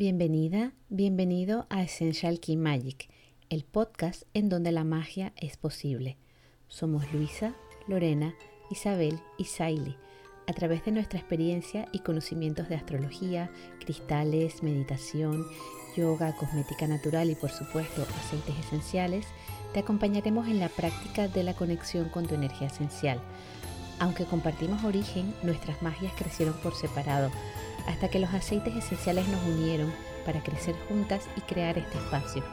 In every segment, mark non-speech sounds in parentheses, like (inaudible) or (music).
Bienvenida, bienvenido a Essential Key Magic, el podcast en donde la magia es posible. Somos Luisa, Lorena, Isabel y Saili. A través de nuestra experiencia y conocimientos de astrología, cristales, meditación, yoga, cosmética natural y por supuesto aceites esenciales, te acompañaremos en la práctica de la conexión con tu energía esencial. Aunque compartimos origen, nuestras magias crecieron por separado hasta que los aceites esenciales nos unieron para crecer juntas y crear este espacio.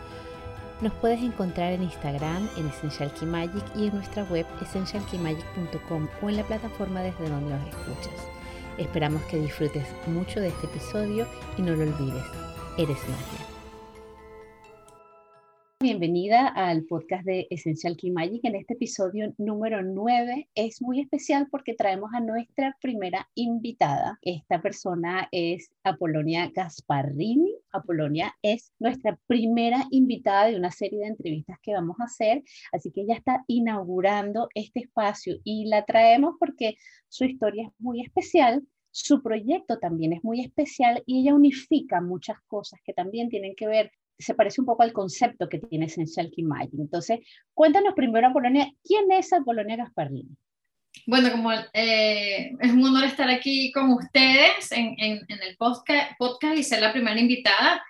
Nos puedes encontrar en Instagram, en Essential Key Magic y en nuestra web essentialkeymagic.com o en la plataforma desde donde nos escuchas. Esperamos que disfrutes mucho de este episodio y no lo olvides, eres magia bienvenida al podcast de Essential Key Magic. En este episodio número 9 es muy especial porque traemos a nuestra primera invitada. Esta persona es Apolonia Gasparrini. Apolonia es nuestra primera invitada de una serie de entrevistas que vamos a hacer, así que ella está inaugurando este espacio y la traemos porque su historia es muy especial. Su proyecto también es muy especial y ella unifica muchas cosas que también tienen que ver se parece un poco al concepto que tiene Essential Key Magic. Entonces, cuéntanos primero, Apolonia, ¿quién es Apolonia Gasparini? Bueno, como eh, es un honor estar aquí con ustedes en, en, el podcast, podcast, y ser la primera invitada.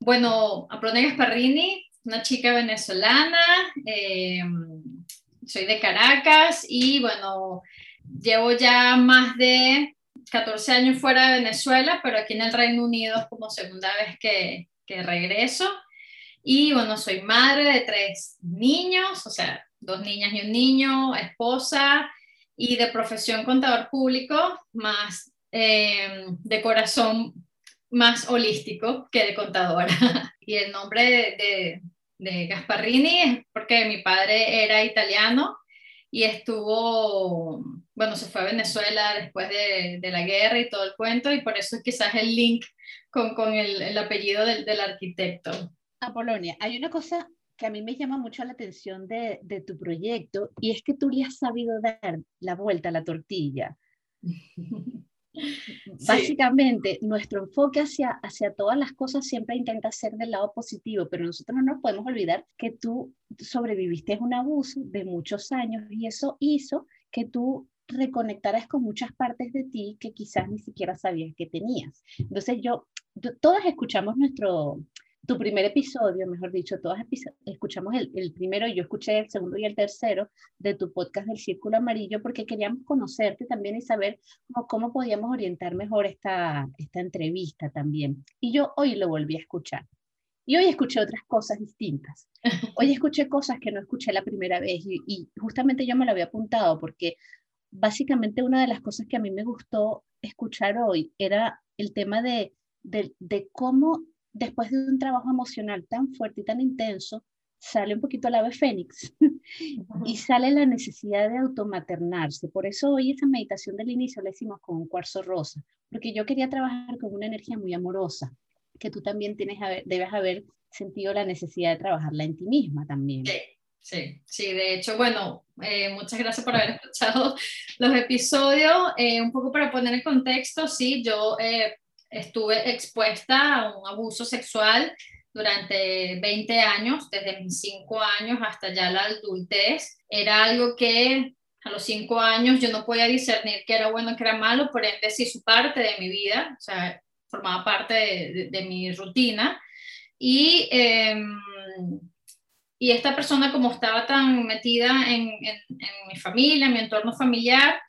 Bueno, Apolonia Gasparini, una chica venezolana, eh, soy de Caracas y bueno, llevo ya más de 14 años fuera de Venezuela, pero aquí en el Reino Unido es como segunda vez que, que regreso. Y bueno, soy madre de tres niños, o sea, dos niñas y un niño, esposa y de profesión contador público, más eh, de corazón más holístico que de contadora. (laughs) y el nombre de, de, Gasparrini es porque mi padre era italiano y estuvo, bueno, se fue a Venezuela después de, de, la guerra y todo el cuento, y por eso quizás el link con, con el, el, apellido del, del arquitecto. Apolonia, hay una cosa que a mí me llama mucho la atención de, de, tu proyecto y es que tú le has sabido dar la vuelta a la tortilla. (laughs) (laughs) Básicamente, nuestro enfoque hacia, hacia todas las cosas siempre intenta ser del lado positivo, pero nosotros no nos podemos olvidar que tú sobreviviste a un abuso de muchos años y eso hizo que tú reconectaras con muchas partes de ti que quizás ni siquiera sabías que tenías. Entonces yo, todas escuchamos nuestro, tu primer episodio, mejor dicho, todas escuchamos el, el, primero, yo escuché el segundo y el tercero de tu podcast del Círculo Amarillo porque queríamos conocerte también y saber cómo, cómo podíamos orientar mejor esta, esta entrevista también. Y yo hoy lo volví a escuchar. Y hoy escuché otras cosas distintas. (laughs) Hoy escuché cosas que no escuché la primera vez y, y justamente yo me lo había apuntado porque básicamente una de las cosas que a mí me gustó escuchar hoy era el tema de, de, de cómo después de un trabajo emocional tan fuerte y tan intenso, sale un poquito el ave fénix y sale la necesidad de automaternarse. Por eso hoy esa meditación del inicio la hicimos con un cuarzo rosa, porque yo quería trabajar con una energía muy amorosa, que tú también tienes, debes haber sentido la necesidad de trabajarla en ti misma también. Sí. Sí, sí, de hecho, bueno, eh, muchas gracias por haber (laughs) escuchado los episodios. Eh, un poco para poner en contexto, sí, yo eh, estuve expuesta a un abuso sexual durante 20 años, desde mis 5 años hasta ya la adultez. Era algo que a los 5 años yo no podía discernir qué era bueno, qué era malo, por ende sí su parte de mi vida, o sea, formaba parte de, mi rutina. Y, eh, y esta persona como estaba tan metida en, en mi familia, en mi entorno familiar,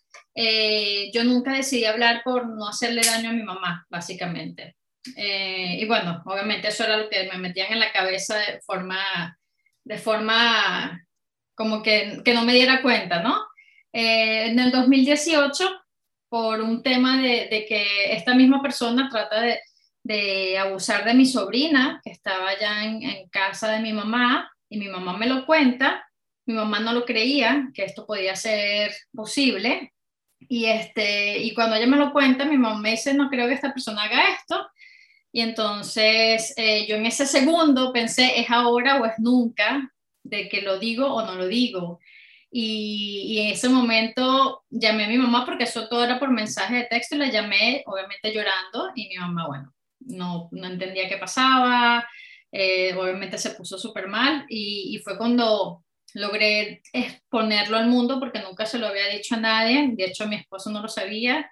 eh, yo nunca decidí hablar por no hacerle daño a mi mamá, básicamente. Eh, y bueno, obviamente eso era lo que me metían en la cabeza de forma, de forma como que, que no me diera cuenta, ¿no? Eh, en el 2018, por un tema de, de que esta misma persona trata de, de, abusar de mi sobrina, que estaba ya en, en casa de mi mamá, y mi mamá me lo cuenta, mi mamá no lo creía que esto podía ser posible, y, este, y cuando ella me lo cuenta, mi mamá me dice, no creo que esta persona haga esto. Y entonces eh, yo en ese segundo pensé, ¿es ahora o es nunca de que lo digo o no lo digo? Y, y, en ese momento llamé a mi mamá porque eso todo era por mensaje de texto y la llamé obviamente llorando y mi mamá, bueno, no, no entendía qué pasaba, eh, obviamente se puso súper mal y, y, fue cuando logré exponerlo al mundo porque nunca se lo había dicho a nadie, de hecho mi esposo no lo sabía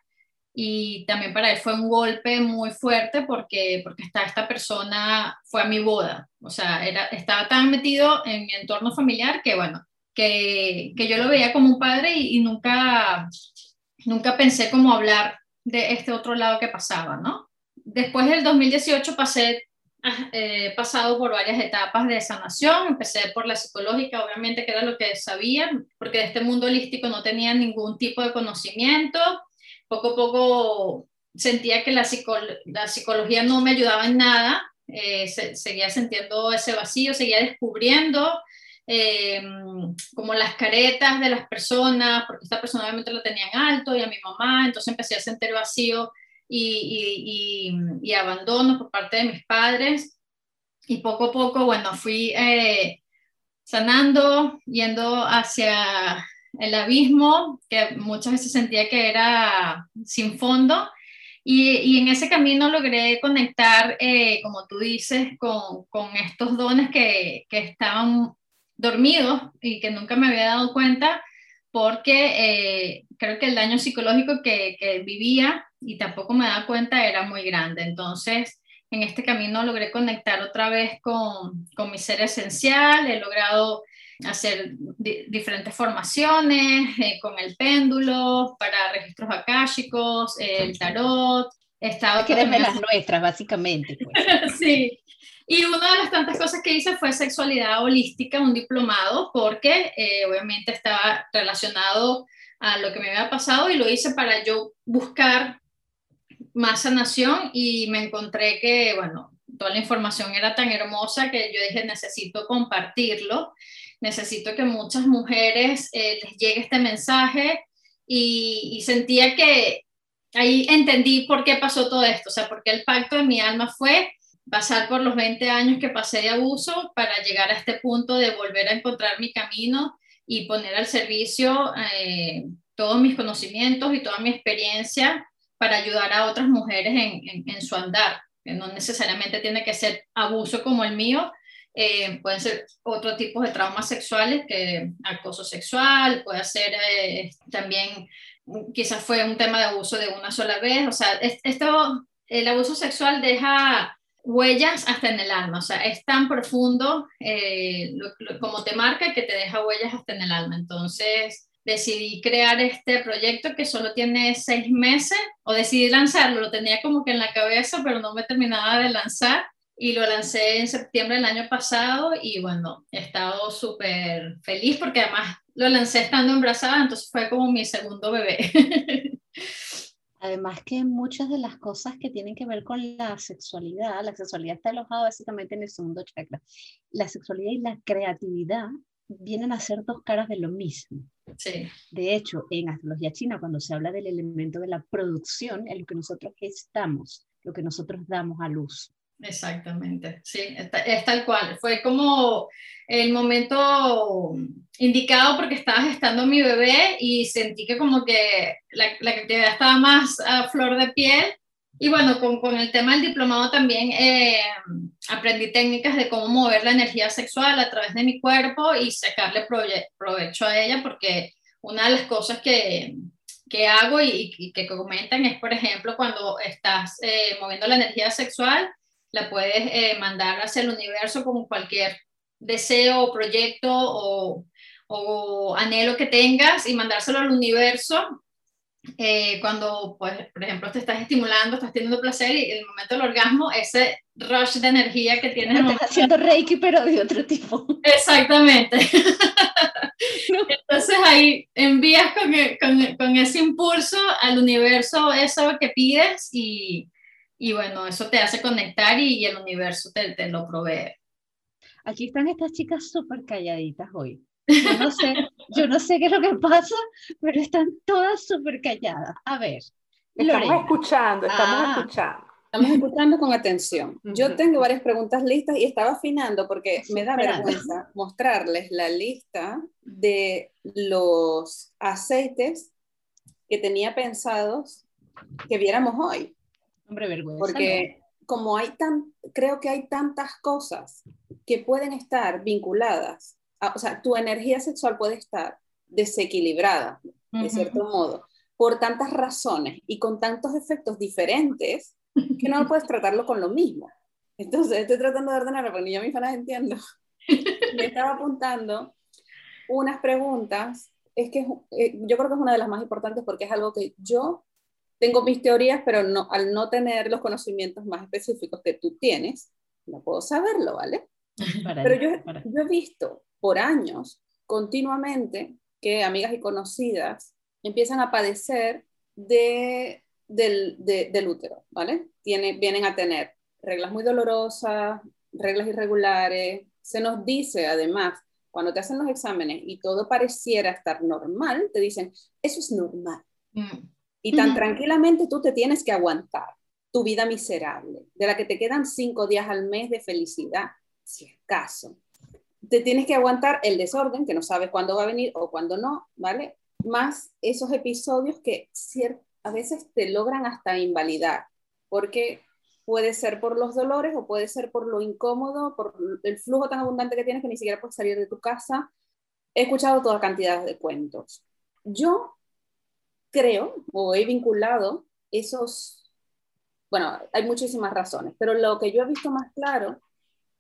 y también para él fue un golpe muy fuerte porque, porque esta, esta persona fue a mi boda, o sea, era, estaba tan metido en mi entorno familiar que bueno, que, que yo lo veía como un padre y, y nunca, nunca pensé cómo hablar de este otro lado que pasaba, ¿no? Después del 2018 pasé he pasado por varias etapas de sanación. Empecé por la psicológica, obviamente, que era lo que sabía, porque de este mundo holístico no tenía ningún tipo de conocimiento. Poco a poco sentía que la, la psicología no me ayudaba en nada. Eh, seguía sintiendo ese vacío, seguía descubriendo eh, como las caretas de las personas, porque esta persona obviamente lo tenían alto y a mi mamá, entonces empecé a sentir vacío y, y, abandono por parte de mis padres. Y poco a poco, bueno, fui eh, sanando, yendo hacia el abismo, que muchas veces sentía que era sin fondo. Y, en ese camino logré conectar, eh, como tú dices, con, con estos dones que, que, estaban dormidos y que nunca me había dado cuenta, porque eh, creo que el daño psicológico que, vivía y tampoco me daba cuenta era muy grande. Entonces, en este camino logré conectar otra vez con, con mi ser esencial, he logrado hacer diferentes formaciones eh, con el péndulo, para registros akáshicos, el tarot. He estado las nuestras, básicamente. Pues. (laughs) sí. Y una de las tantas cosas que hice fue sexualidad holística, un diplomado, porque eh, obviamente estaba relacionado a lo que me había pasado y lo hice para yo buscar más sanación y me encontré que, bueno, toda la información era tan hermosa que yo dije, necesito compartirlo, necesito que muchas mujeres eh, les llegue este mensaje. Y, sentía que ahí entendí por qué pasó todo esto, o sea, porque el pacto de mi alma fue pasar por los 20 años que pasé de abuso para llegar a este punto de volver a encontrar mi camino y poner al servicio eh, todos mis conocimientos y toda mi experiencia para ayudar a otras mujeres en, su andar, que no necesariamente tiene que ser abuso como el mío, eh, pueden ser otro tipo de traumas sexuales, que acoso sexual, puede ser eh, también, quizás fue un tema de abuso de una sola vez, o sea, esto, el abuso sexual deja huellas hasta en el alma, o sea, es tan profundo eh, como te marca que te deja huellas hasta en el alma. Entonces, decidí crear este proyecto que solo tiene seis meses, o decidí lanzarlo, lo tenía como que en la cabeza, pero no me terminaba de lanzar, y lo lancé en septiembre del año pasado, y bueno, he estado súper feliz porque además lo lancé estando embarazada, entonces fue como mi segundo bebé. (laughs) Además que muchas de las cosas que tienen que ver con la sexualidad, la sexualidad está alojada básicamente en el segundo chakra. La sexualidad y la creatividad vienen a ser dos caras de lo mismo. Sí. De hecho, en astrología china, cuando se habla del elemento de la producción, es lo que nosotros gestamos, lo que nosotros damos a luz. Exactamente, sí, es tal cual. Fue como el momento indicado porque estaba gestando mi bebé y sentí que como que la, la creatividad estaba más a flor de piel y bueno, con, con, el tema del diplomado también eh, aprendí técnicas de cómo mover la energía sexual a través de mi cuerpo y sacarle provecho a ella, porque una de las cosas que, que hago y, y, que comentan es, por ejemplo, cuando estás eh, moviendo la energía sexual, la puedes eh, mandar hacia el universo como cualquier deseo o proyecto o, o anhelo que tengas y mandárselo al universo eh, cuando, pues, por ejemplo, te estás estimulando, estás teniendo placer y en el momento del orgasmo, ese rush de energía que tienes. Estás haciendo reiki, pero de otro tipo. Exactamente. (laughs) (laughs) Entonces ahí envías con, e, con, con, ese impulso al universo eso que pides y, y bueno, eso te hace conectar y, y el universo te, te lo provee. Aquí están estas chicas súper calladitas hoy. Yo no sé, yo no sé qué es lo que pasa, pero están todas súper calladas. A ver. Estamos escuchando, estamos ah. escuchando. Estamos escuchando con atención. Yo tengo varias preguntas listas y estaba afinando porque me da vergüenza mostrarles la lista de los aceites que tenía pensados que viéramos hoy. Hombre, vergüenza. Porque como hay tan, creo que hay tantas cosas que pueden estar vinculadas, o sea, tu energía sexual puede estar desequilibrada, de cierto modo, por tantas razones y con tantos efectos diferentes que no puedes tratarlo con lo mismo. Entonces, estoy tratando de ordenar porque yo misma las entiendo. (laughs) Me estaba apuntando unas preguntas. Es que eh, yo creo que es una de las más importantes porque es algo que yo tengo mis teorías, pero no, al no tener los conocimientos más específicos que tú tienes, no puedo saberlo, ¿vale? (laughs) pero yo, yo he visto por años continuamente que amigas y conocidas empiezan a padecer de, del, del útero, ¿vale? Tiene, vienen a tener reglas muy dolorosas, reglas irregulares. Se nos dice además, cuando te hacen los exámenes y todo pareciera estar normal, te dicen, eso es normal. Mm. Y tan tranquilamente tú te tienes que aguantar tu vida miserable, de la que te quedan cinco días al mes de felicidad, si acaso. Te tienes que aguantar el desorden, que no sabes cuándo va a venir o cuándo no, ¿vale? Más esos episodios que a veces te logran hasta invalidar, porque puede ser por los dolores o puede ser por lo incómodo, por el flujo tan abundante que tienes que ni siquiera puedes salir de tu casa. He escuchado toda cantidad de cuentos. Yo creo o he vinculado esos, bueno, hay muchísimas razones, pero lo que yo he visto más claro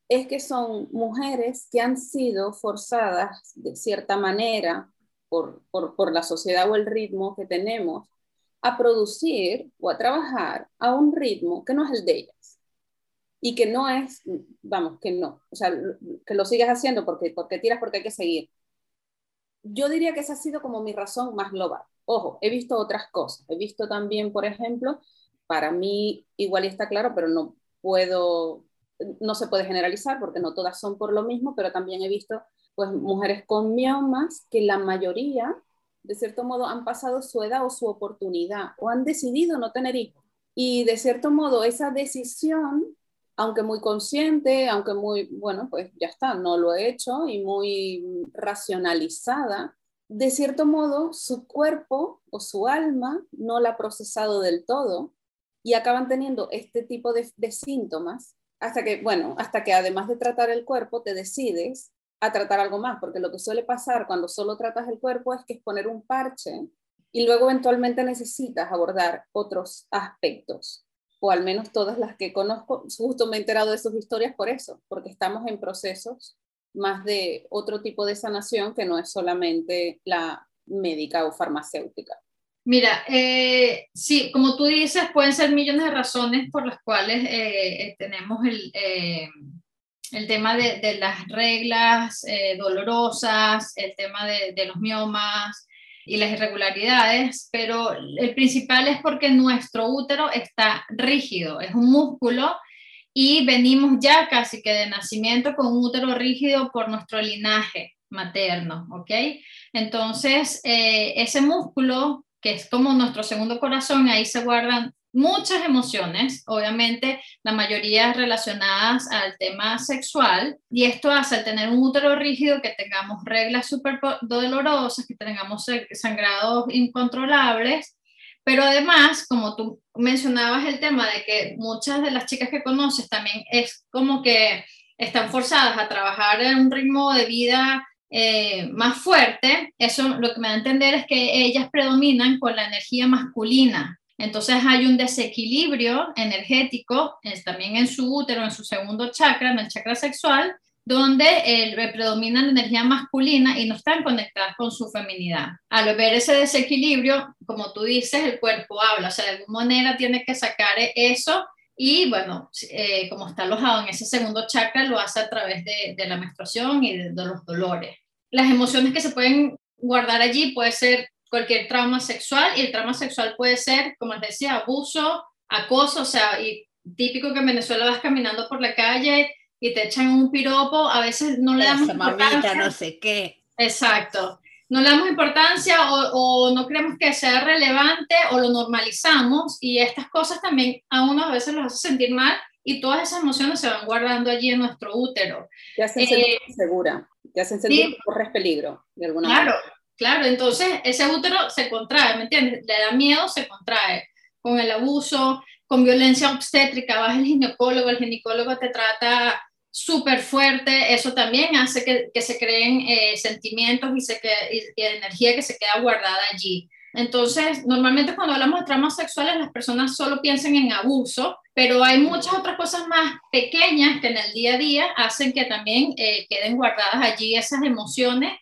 es que son mujeres que han sido forzadas de cierta manera por, por, por la sociedad o el ritmo que tenemos a producir o a trabajar a un ritmo que no es el de ellas. Y que no es, vamos, que no, o sea, que lo sigas haciendo porque, porque tiras porque hay que seguir. Yo diría que esa ha sido como mi razón más global. Ojo, he visto otras cosas. He visto también, por ejemplo, para mí igual está claro, pero no puedo, no se puede generalizar porque no todas son por lo mismo, pero también he visto pues mujeres con miomas que la mayoría de cierto modo han pasado su edad o su oportunidad o han decidido no tener hijos. Y de cierto modo esa decisión, aunque muy consciente, aunque muy, bueno, pues ya está, no lo he hecho y muy racionalizada, de cierto modo su cuerpo o su alma no la ha procesado del todo y acaban teniendo este tipo de, de síntomas hasta que, bueno, hasta que además de tratar el cuerpo te decides a tratar algo más, porque lo que suele pasar cuando solo tratas el cuerpo es que es poner un parche y luego eventualmente necesitas abordar otros aspectos, o al menos todas las que conozco, justo me he enterado de sus historias por eso, porque estamos en procesos más de otro tipo de sanación que no es solamente la médica o farmacéutica. Mira, eh, sí, como tú dices, pueden ser millones de razones por las cuales eh, tenemos el, eh, el tema de, las reglas eh, dolorosas, el tema de, los miomas y las irregularidades, pero el principal es porque nuestro útero está rígido, es un músculo y venimos ya casi que de nacimiento con un útero rígido por nuestro linaje materno, ¿ok? Entonces, eh, ese músculo, que es como nuestro segundo corazón, ahí se guardan muchas emociones, obviamente la mayoría relacionadas al tema sexual, y esto hace al tener un útero rígido que tengamos reglas súper dolorosas, que tengamos sangrados incontrolables, pero además, como tú mencionabas el tema de que muchas de las chicas que conoces también es como que están forzadas a trabajar en un ritmo de vida eh, más fuerte, eso lo que me da a entender es que ellas predominan con la energía masculina, entonces hay un desequilibrio energético también en su útero, en su segundo chakra, en el chakra sexual, donde eh, predomina la energía masculina y no están conectadas con su feminidad. Al ver ese desequilibrio, como tú dices, el cuerpo habla, o sea, de alguna manera tiene que sacar eso y bueno, eh, como está alojado en ese segundo chakra, lo hace a través de, de la menstruación y de, de los dolores. Las emociones que se pueden guardar allí puede ser cualquier trauma sexual y el trauma sexual puede ser, como les decía, abuso, acoso, o sea, y típico que en Venezuela vas caminando por la calle y te echan un piropo, a veces no le damos importancia. no sé qué. Exacto. No le damos importancia o, o, no creemos que sea relevante o lo normalizamos y estas cosas también a uno a veces los hace sentir mal y todas esas emociones se van guardando allí en nuestro útero. Te hacen sentir eh, segura, te hacen sentir que corres peligro de alguna claro, manera. Claro, entonces ese útero se contrae, ¿me entiendes? Le da miedo, se contrae con el abuso, con violencia obstétrica, vas al ginecólogo, el ginecólogo te trata súper fuerte, eso también hace que, que se creen eh, sentimientos y, se que, y, energía que se queda guardada allí. Entonces, normalmente cuando hablamos de traumas sexuales, las personas solo piensan en abuso, pero hay muchas otras cosas más pequeñas que en el día a día hacen que también eh, queden guardadas allí esas emociones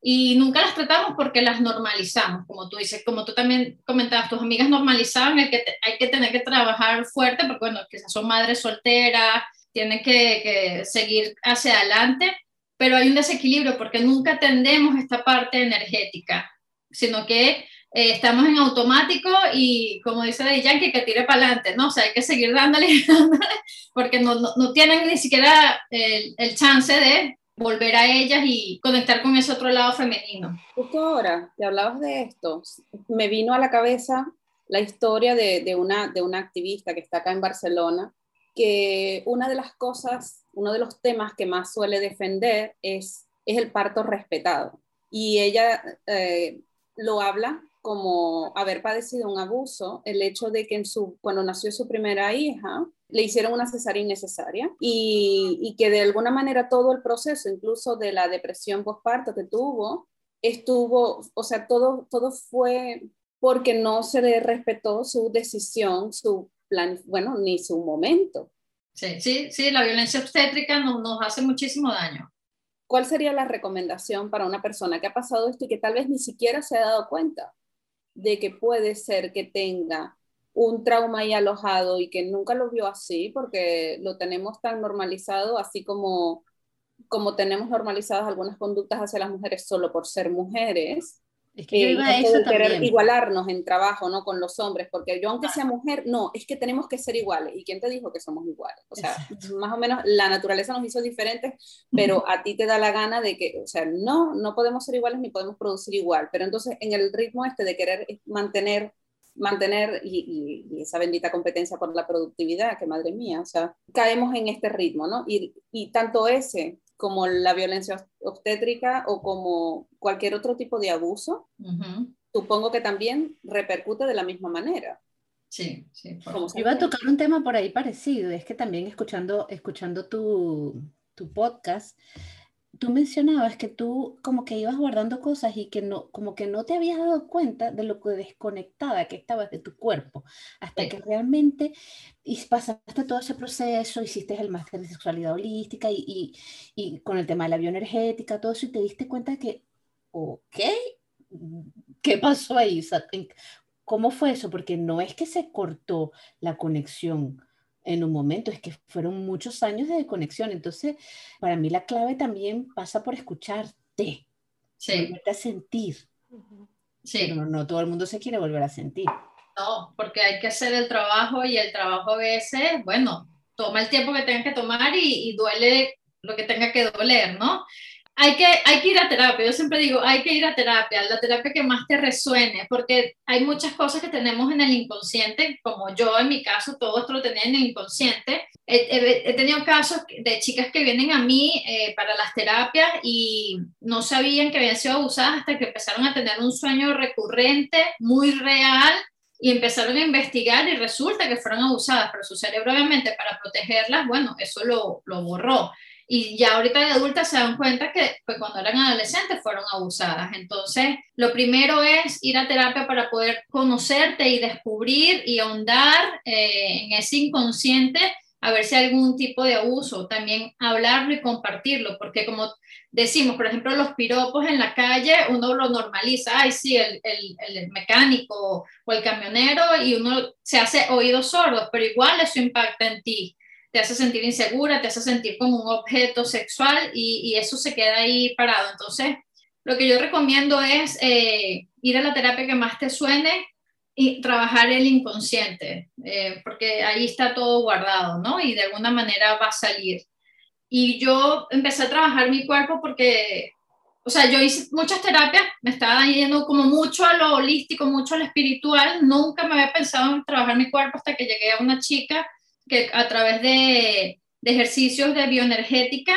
y nunca las tratamos porque las normalizamos, como tú dices, como tú también comentabas, tus amigas normalizaban el que hay que tener que trabajar fuerte porque, bueno, quizás son madres solteras, tiene que, seguir hacia adelante, pero hay un desequilibrio porque nunca atendemos esta parte energética, sino que eh, estamos en automático y como dice de Yankee, que tire para adelante, ¿no? O sea, hay que seguir dándole, (laughs) porque no, no, tienen ni siquiera el, el, chance de volver a ellas y conectar con ese otro lado femenino. Justo ahora que hablabas de esto, me vino a la cabeza la historia de, de, una, de una activista que está acá en Barcelona, que una de las cosas, uno de los temas que más suele defender es, es el parto respetado. Y ella eh, lo habla como haber padecido un abuso, el hecho de que en su, cuando nació su primera hija, le hicieron una cesárea innecesaria y, y que de alguna manera todo el proceso, incluso de la depresión postparto que tuvo, estuvo, o sea, todo, todo fue porque no se le respetó su decisión, su bueno, ni su momento. Sí, sí, sí, la violencia obstétrica nos, nos hace muchísimo daño. ¿Cuál sería la recomendación para una persona que ha pasado esto y que tal vez ni siquiera se ha dado cuenta de que puede ser que tenga un trauma ahí alojado y que nunca lo vio así porque lo tenemos tan normalizado, así como, como tenemos normalizadas algunas conductas hacia las mujeres solo por ser mujeres, es que yo iba a eso querer igualarnos en trabajo, ¿no? Con los hombres, porque yo aunque sea mujer, no, es que tenemos que ser iguales. ¿Y quién te dijo que somos iguales? O sea, más o menos la naturaleza nos hizo diferentes, pero a ti te da la gana de que, o sea, no, no podemos ser iguales ni podemos producir igual. Pero entonces en el ritmo este de querer mantener mantener y, y, esa bendita competencia por la productividad, que madre mía, o sea, caemos en este ritmo, ¿no? Y, y tanto ese como la violencia obstétrica o como cualquier otro tipo de abuso, supongo que también repercute de la misma manera. Sí, sí. Iba a tocar un tema por ahí parecido, es que también escuchando, escuchando tu, tu podcast, tú mencionabas que tú como que ibas guardando cosas y que no, como que no te habías dado cuenta de lo que desconectada que estabas de tu cuerpo, hasta que realmente y pasaste todo ese proceso, hiciste el máster de sexualidad holística y, y, y, con el tema de la bioenergética, todo eso, y te diste cuenta de que, ok, ¿qué pasó ahí? ¿Cómo fue eso? Porque no es que se cortó la conexión en un momento, es que fueron muchos años de conexión. Entonces, para mí la clave también pasa por escucharte, sí. volverte a sentir. Sí. Pero no, todo el mundo se quiere volver a sentir. No, porque hay que hacer el trabajo y el trabajo a veces, bueno, toma el tiempo que tenga que tomar y, y duele lo que tenga que doler, ¿no? Hay que, hay que ir a terapia. Yo siempre digo, hay que ir a terapia, la terapia que más te resuene, porque hay muchas cosas que tenemos en el inconsciente, como yo en mi caso, todo esto lo tenía en el inconsciente. He, tenido casos de chicas que vienen a mí eh, para las terapias y no sabían que habían sido abusadas hasta que empezaron a tener un sueño recurrente, muy real, y empezaron a investigar y resulta que fueron abusadas, pero su cerebro obviamente para protegerlas, bueno, eso lo, lo borró y ya ahorita de adultas se dan cuenta que pues, cuando eran adolescentes fueron abusadas. Entonces, lo primero es ir a terapia para poder conocerte y descubrir y ahondar eh, en ese inconsciente a ver si hay algún tipo de abuso, también hablarlo y compartirlo, porque como decimos, por ejemplo, los piropos en la calle, uno lo normaliza, ay, sí, el, el, el mecánico o el camionero, y uno se hace oídos sordos, pero igual eso impacta en ti te hace sentir insegura, te hace sentir como un objeto sexual y, eso se queda ahí parado. Entonces, lo que yo recomiendo es eh, ir a la terapia que más te suene y trabajar el inconsciente, eh, porque ahí está todo guardado, ¿no? Y de alguna manera va a salir. Y yo empecé a trabajar mi cuerpo porque, o sea, yo hice muchas terapias, me estaba yendo como mucho a lo holístico, mucho a lo espiritual, nunca me había pensado en trabajar mi cuerpo hasta que llegué a una chica que a través de, ejercicios de bioenergética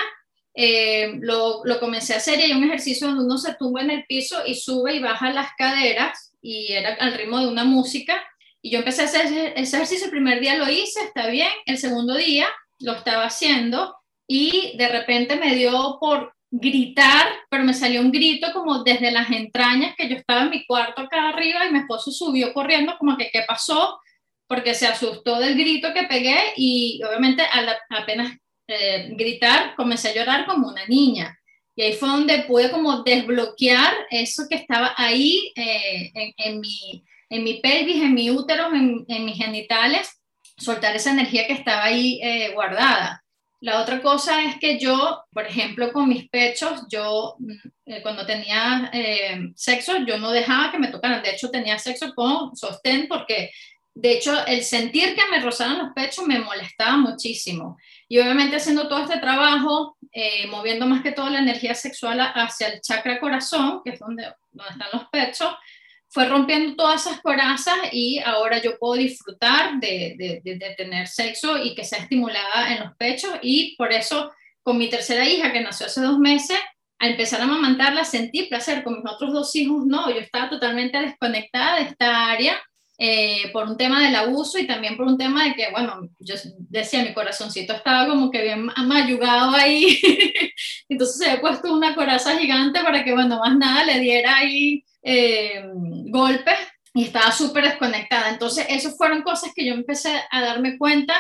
eh, lo, lo, comencé a hacer y hay un ejercicio donde uno se tumba en el piso y sube y baja las caderas y era al ritmo de una música Y yo empecé a hacer ese ejercicio, el primer día lo hice, está bien, el segundo día lo estaba haciendo y de repente me dio por gritar, pero me salió un grito como desde las entrañas, que yo estaba en mi cuarto acá arriba y mi esposo subió corriendo como que, ¿qué pasó? Porque se asustó del grito que pegué y obviamente al apenas eh, gritar comencé a llorar como una niña. Y ahí fue donde pude como desbloquear eso que estaba ahí eh, en, mi, en mi pelvis, en mi útero, en, mis genitales, soltar esa energía que estaba ahí eh, guardada. La otra cosa es que yo, por ejemplo, con mis pechos, yo mm, cuando tenía sexo, yo no dejaba que me tocaran. De hecho, tenía sexo con sostén porque, de hecho, el sentir que me rozaran los pechos me molestaba muchísimo. Y obviamente haciendo todo este trabajo, eh, moviendo más que todo la energía sexual hacia el chakra corazón, que es donde, donde están los pechos, fue rompiendo todas esas corazas y ahora yo puedo disfrutar de, de, tener sexo y que sea estimulada en los pechos. Y por eso con mi tercera hija que nació hace dos meses, al empezar a amamantarla sentí placer, con mis otros dos hijos no, yo estaba totalmente desconectada de esta área eh, por un tema del abuso y también por un tema de que, bueno, yo decía, mi corazoncito estaba como que bien amayugado ahí, (laughs) entonces se había puesto una coraza gigante para que, bueno, más nada le diera ahí eh, golpes y estaba súper desconectada. Entonces, esas fueron cosas que yo empecé a darme cuenta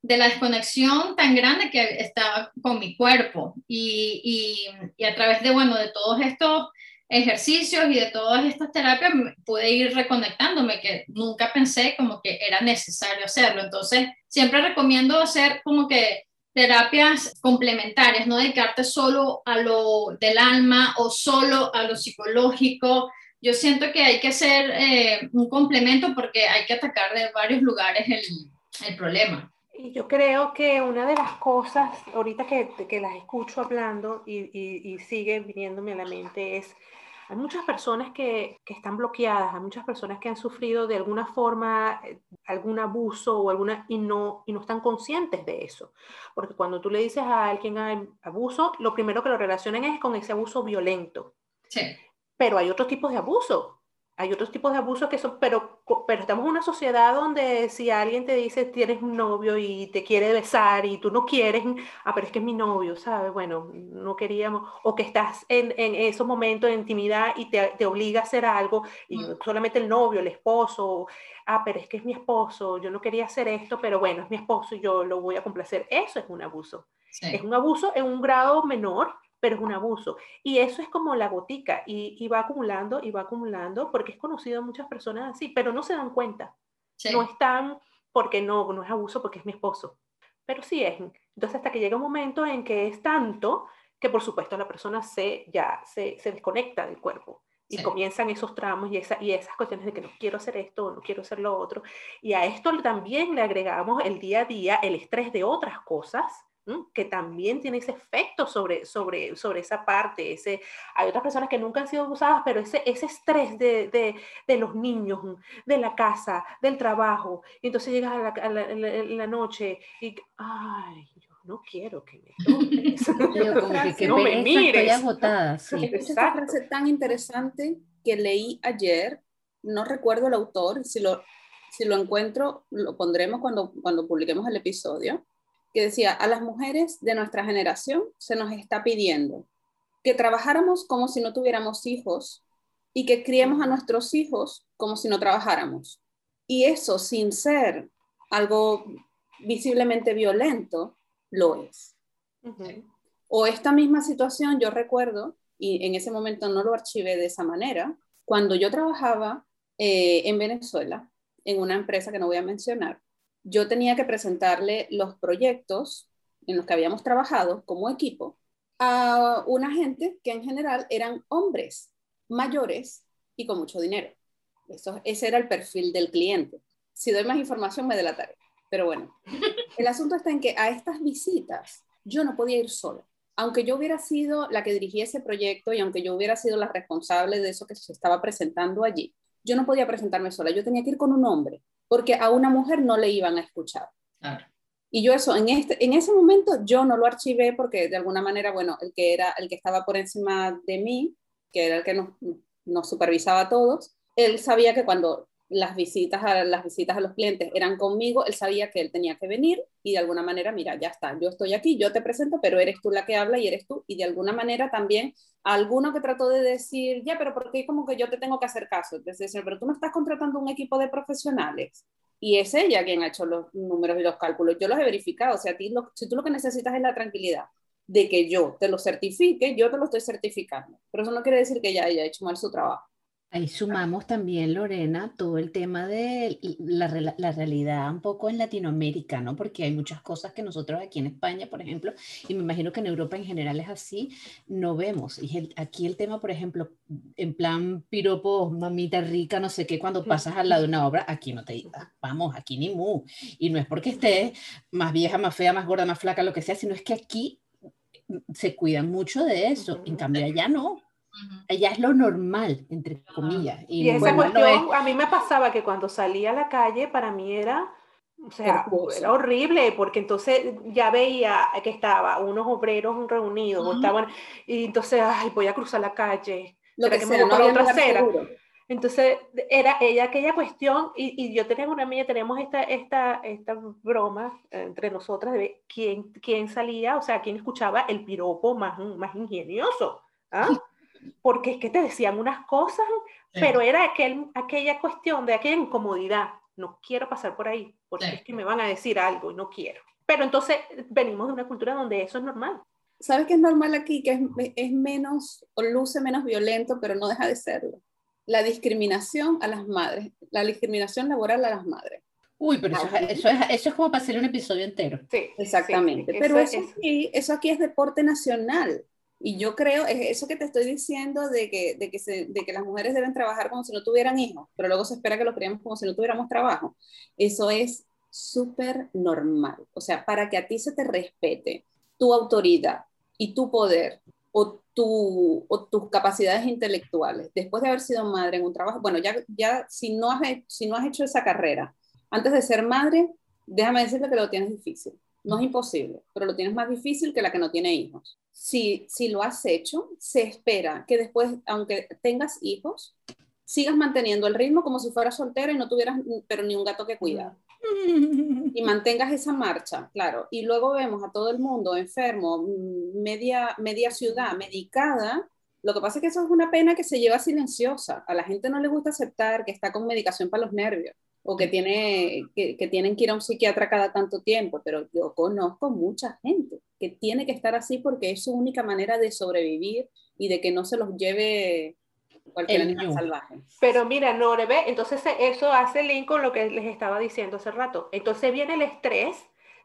de la desconexión tan grande que estaba con mi cuerpo y, y, y a través de, bueno, de todos estos ejercicios y de todas estas terapias pude ir reconectándome, que nunca pensé como que era necesario hacerlo. Entonces, siempre recomiendo hacer como que terapias complementarias, no dedicarte solo a lo del alma o solo a lo psicológico. Yo siento que hay que hacer eh, un complemento porque hay que atacar de varios lugares el, el problema. Y yo creo que una de las cosas, ahorita que, que las escucho hablando y, y, y sigue viniéndome a la mente, es hay muchas personas que, que, están bloqueadas, hay muchas personas que han sufrido de alguna forma eh, algún abuso o alguna y no, y no están conscientes de eso. Porque cuando tú le dices a alguien hay abuso, lo primero que lo relacionan es con ese abuso violento. Sí. Pero hay otros tipos de abuso hay otros tipos de abusos que son, pero, pero estamos en una sociedad donde si alguien te dice tienes un novio y te quiere besar y tú no quieres, ah, pero es que es mi novio, ¿sabes? Bueno, no queríamos, o que estás en, en esos momentos de intimidad y te, te, obliga a hacer algo y mm. solamente el novio, el esposo, ah, pero es que es mi esposo, yo no quería hacer esto, pero bueno, es mi esposo y yo lo voy a complacer. Eso es un abuso. Sí. Es un abuso en un grado menor, pero es un abuso. Y eso es como la gotica y, y, va acumulando y va acumulando porque es conocido a muchas personas así, pero no se dan cuenta. Sí. No están porque no, no es abuso porque es mi esposo, pero sí es. Entonces hasta que llega un momento en que es tanto que por supuesto la persona se, ya se, se desconecta del cuerpo. Y sí. comienzan esos tramos y, esa, y esas cuestiones de que no quiero hacer esto, no quiero hacer lo otro. Y a esto también le agregamos el día a día, el estrés de otras cosas, que también tiene ese efecto sobre, sobre, sobre esa parte. Ese, hay otras personas que nunca han sido abusadas, pero ese, ese estrés de, de, de los niños, de la casa, del trabajo, y entonces llegas a la, a la, a la, la noche y, ay, yo no quiero que me toques. (laughs) como que, (laughs) que no me mires. Estoy agotada, (laughs) sí. Esa frase tan interesante que leí ayer, no recuerdo el autor, si lo, si lo encuentro, lo pondremos cuando, cuando publiquemos el episodio que decía, a las mujeres de nuestra generación se nos está pidiendo que trabajáramos como si no tuviéramos hijos y que criemos a nuestros hijos como si no trabajáramos. Y eso, sin ser algo visiblemente violento, lo es. Uh -huh. O esta misma situación, yo recuerdo, y en ese momento no lo archivé de esa manera, cuando yo trabajaba eh, en Venezuela, en una empresa que no voy a mencionar, yo tenía que presentarle los proyectos en los que habíamos trabajado como equipo a una gente que en general eran hombres mayores y con mucho dinero. Eso, ese era el perfil del cliente. Si doy más información me delataré. Pero bueno, el asunto está en que a estas visitas yo no podía ir sola. Aunque yo hubiera sido la que dirigía ese proyecto y aunque yo hubiera sido la responsable de eso que se estaba presentando allí, yo no podía presentarme sola. Yo tenía que ir con un hombre porque a una mujer no le iban a escuchar. Claro. Y yo eso, en, este, en ese momento yo no lo archivé porque de alguna manera, bueno, el que, era, el que estaba por encima de mí, que era el que nos, nos supervisaba a todos, él sabía que cuando las visitas a las visitas a los clientes eran conmigo, él sabía que él tenía que venir y de alguna manera, mira, ya está, yo estoy aquí, yo te presento, pero eres tú la que habla y eres tú. Y de alguna manera también alguno que trató de decir, ya, pero ¿por qué como que yo te tengo que hacer caso? Entonces, pero tú me estás contratando un equipo de profesionales y es ella quien ha hecho los números y los cálculos. Yo los he verificado, o sea, a ti si tú lo que necesitas es la tranquilidad de que yo te lo certifique, yo te lo estoy certificando. Pero eso no quiere decir que ella haya hecho mal su trabajo. Ahí sumamos también, Lorena, todo el tema de la, la, realidad un poco en Latinoamérica, ¿no? Porque hay muchas cosas que nosotros aquí en España, por ejemplo, y me imagino que en Europa en general es así, no vemos. Y aquí el tema, por ejemplo, en plan piropo, mamita rica, no sé qué, cuando pasas al lado de una obra, aquí no te digas, vamos, aquí ni mu. Y no es porque estés más vieja, más fea, más gorda, más flaca, lo que sea, sino es que aquí se cuidan mucho de eso. En cambio, allá no Allá es lo normal, entre comillas. Y, esa cuestión, a mí me pasaba que cuando salía a la calle, para mí era, o sea, era horrible, porque entonces ya veía que estaba unos obreros reunidos, estaban, y entonces, ay, voy a cruzar la calle, lo que, me por otra acera. Entonces, era ella aquella cuestión, y, y, yo tenía una amiga, tenemos esta, esta, esta broma entre nosotras de quién, quién salía, o sea, quién escuchaba el piropo más, más ingenioso. ¿ah? Porque es que te decían unas cosas, pero era aquel, aquella cuestión de aquella incomodidad. No quiero pasar por ahí, porque es que me van a decir algo y no quiero. Pero entonces venimos de una cultura donde eso es normal. ¿Sabes qué es normal aquí? Que es, es menos, o luce menos violento, pero no deja de serlo. La discriminación a las madres, la discriminación laboral a las madres. Uy, pero eso, eso, es, eso es como para hacer un episodio entero. Sí, exactamente. pero eso, aquí, eso aquí es deporte nacional. Y yo creo, es eso que te estoy diciendo de que, de que, se, de que las mujeres deben trabajar como si no tuvieran hijos, pero luego se espera que lo criemos como si no tuviéramos trabajo. Eso es súper normal. O sea, para que a ti se te respete tu autoridad y tu poder o, tu, o tus capacidades intelectuales, después de haber sido madre en un trabajo, bueno, ya, ya si, no has, si no has hecho esa carrera, antes de ser madre, déjame decirte que lo tienes difícil. No es imposible, pero lo tienes más difícil que la que no tiene hijos. Si, si lo has hecho, se espera que después, aunque tengas hijos, sigas manteniendo el ritmo como si fueras soltera y no tuvieras pero ni un gato que cuidar. Y mantengas esa marcha, claro. Y luego vemos a todo el mundo enfermo, media, media ciudad medicada. Lo que pasa es que eso es una pena que se lleva silenciosa. A la gente no le gusta aceptar que está con medicación para los nervios o que, tiene, que, que, tienen que ir a un psiquiatra cada tanto tiempo, pero yo conozco mucha gente que tiene que estar así porque es su única manera de sobrevivir y de que no se los lleve cualquier animal salvaje. Pero mira, no, ve, entonces eso hace link con lo que les estaba diciendo hace rato. Entonces viene el estrés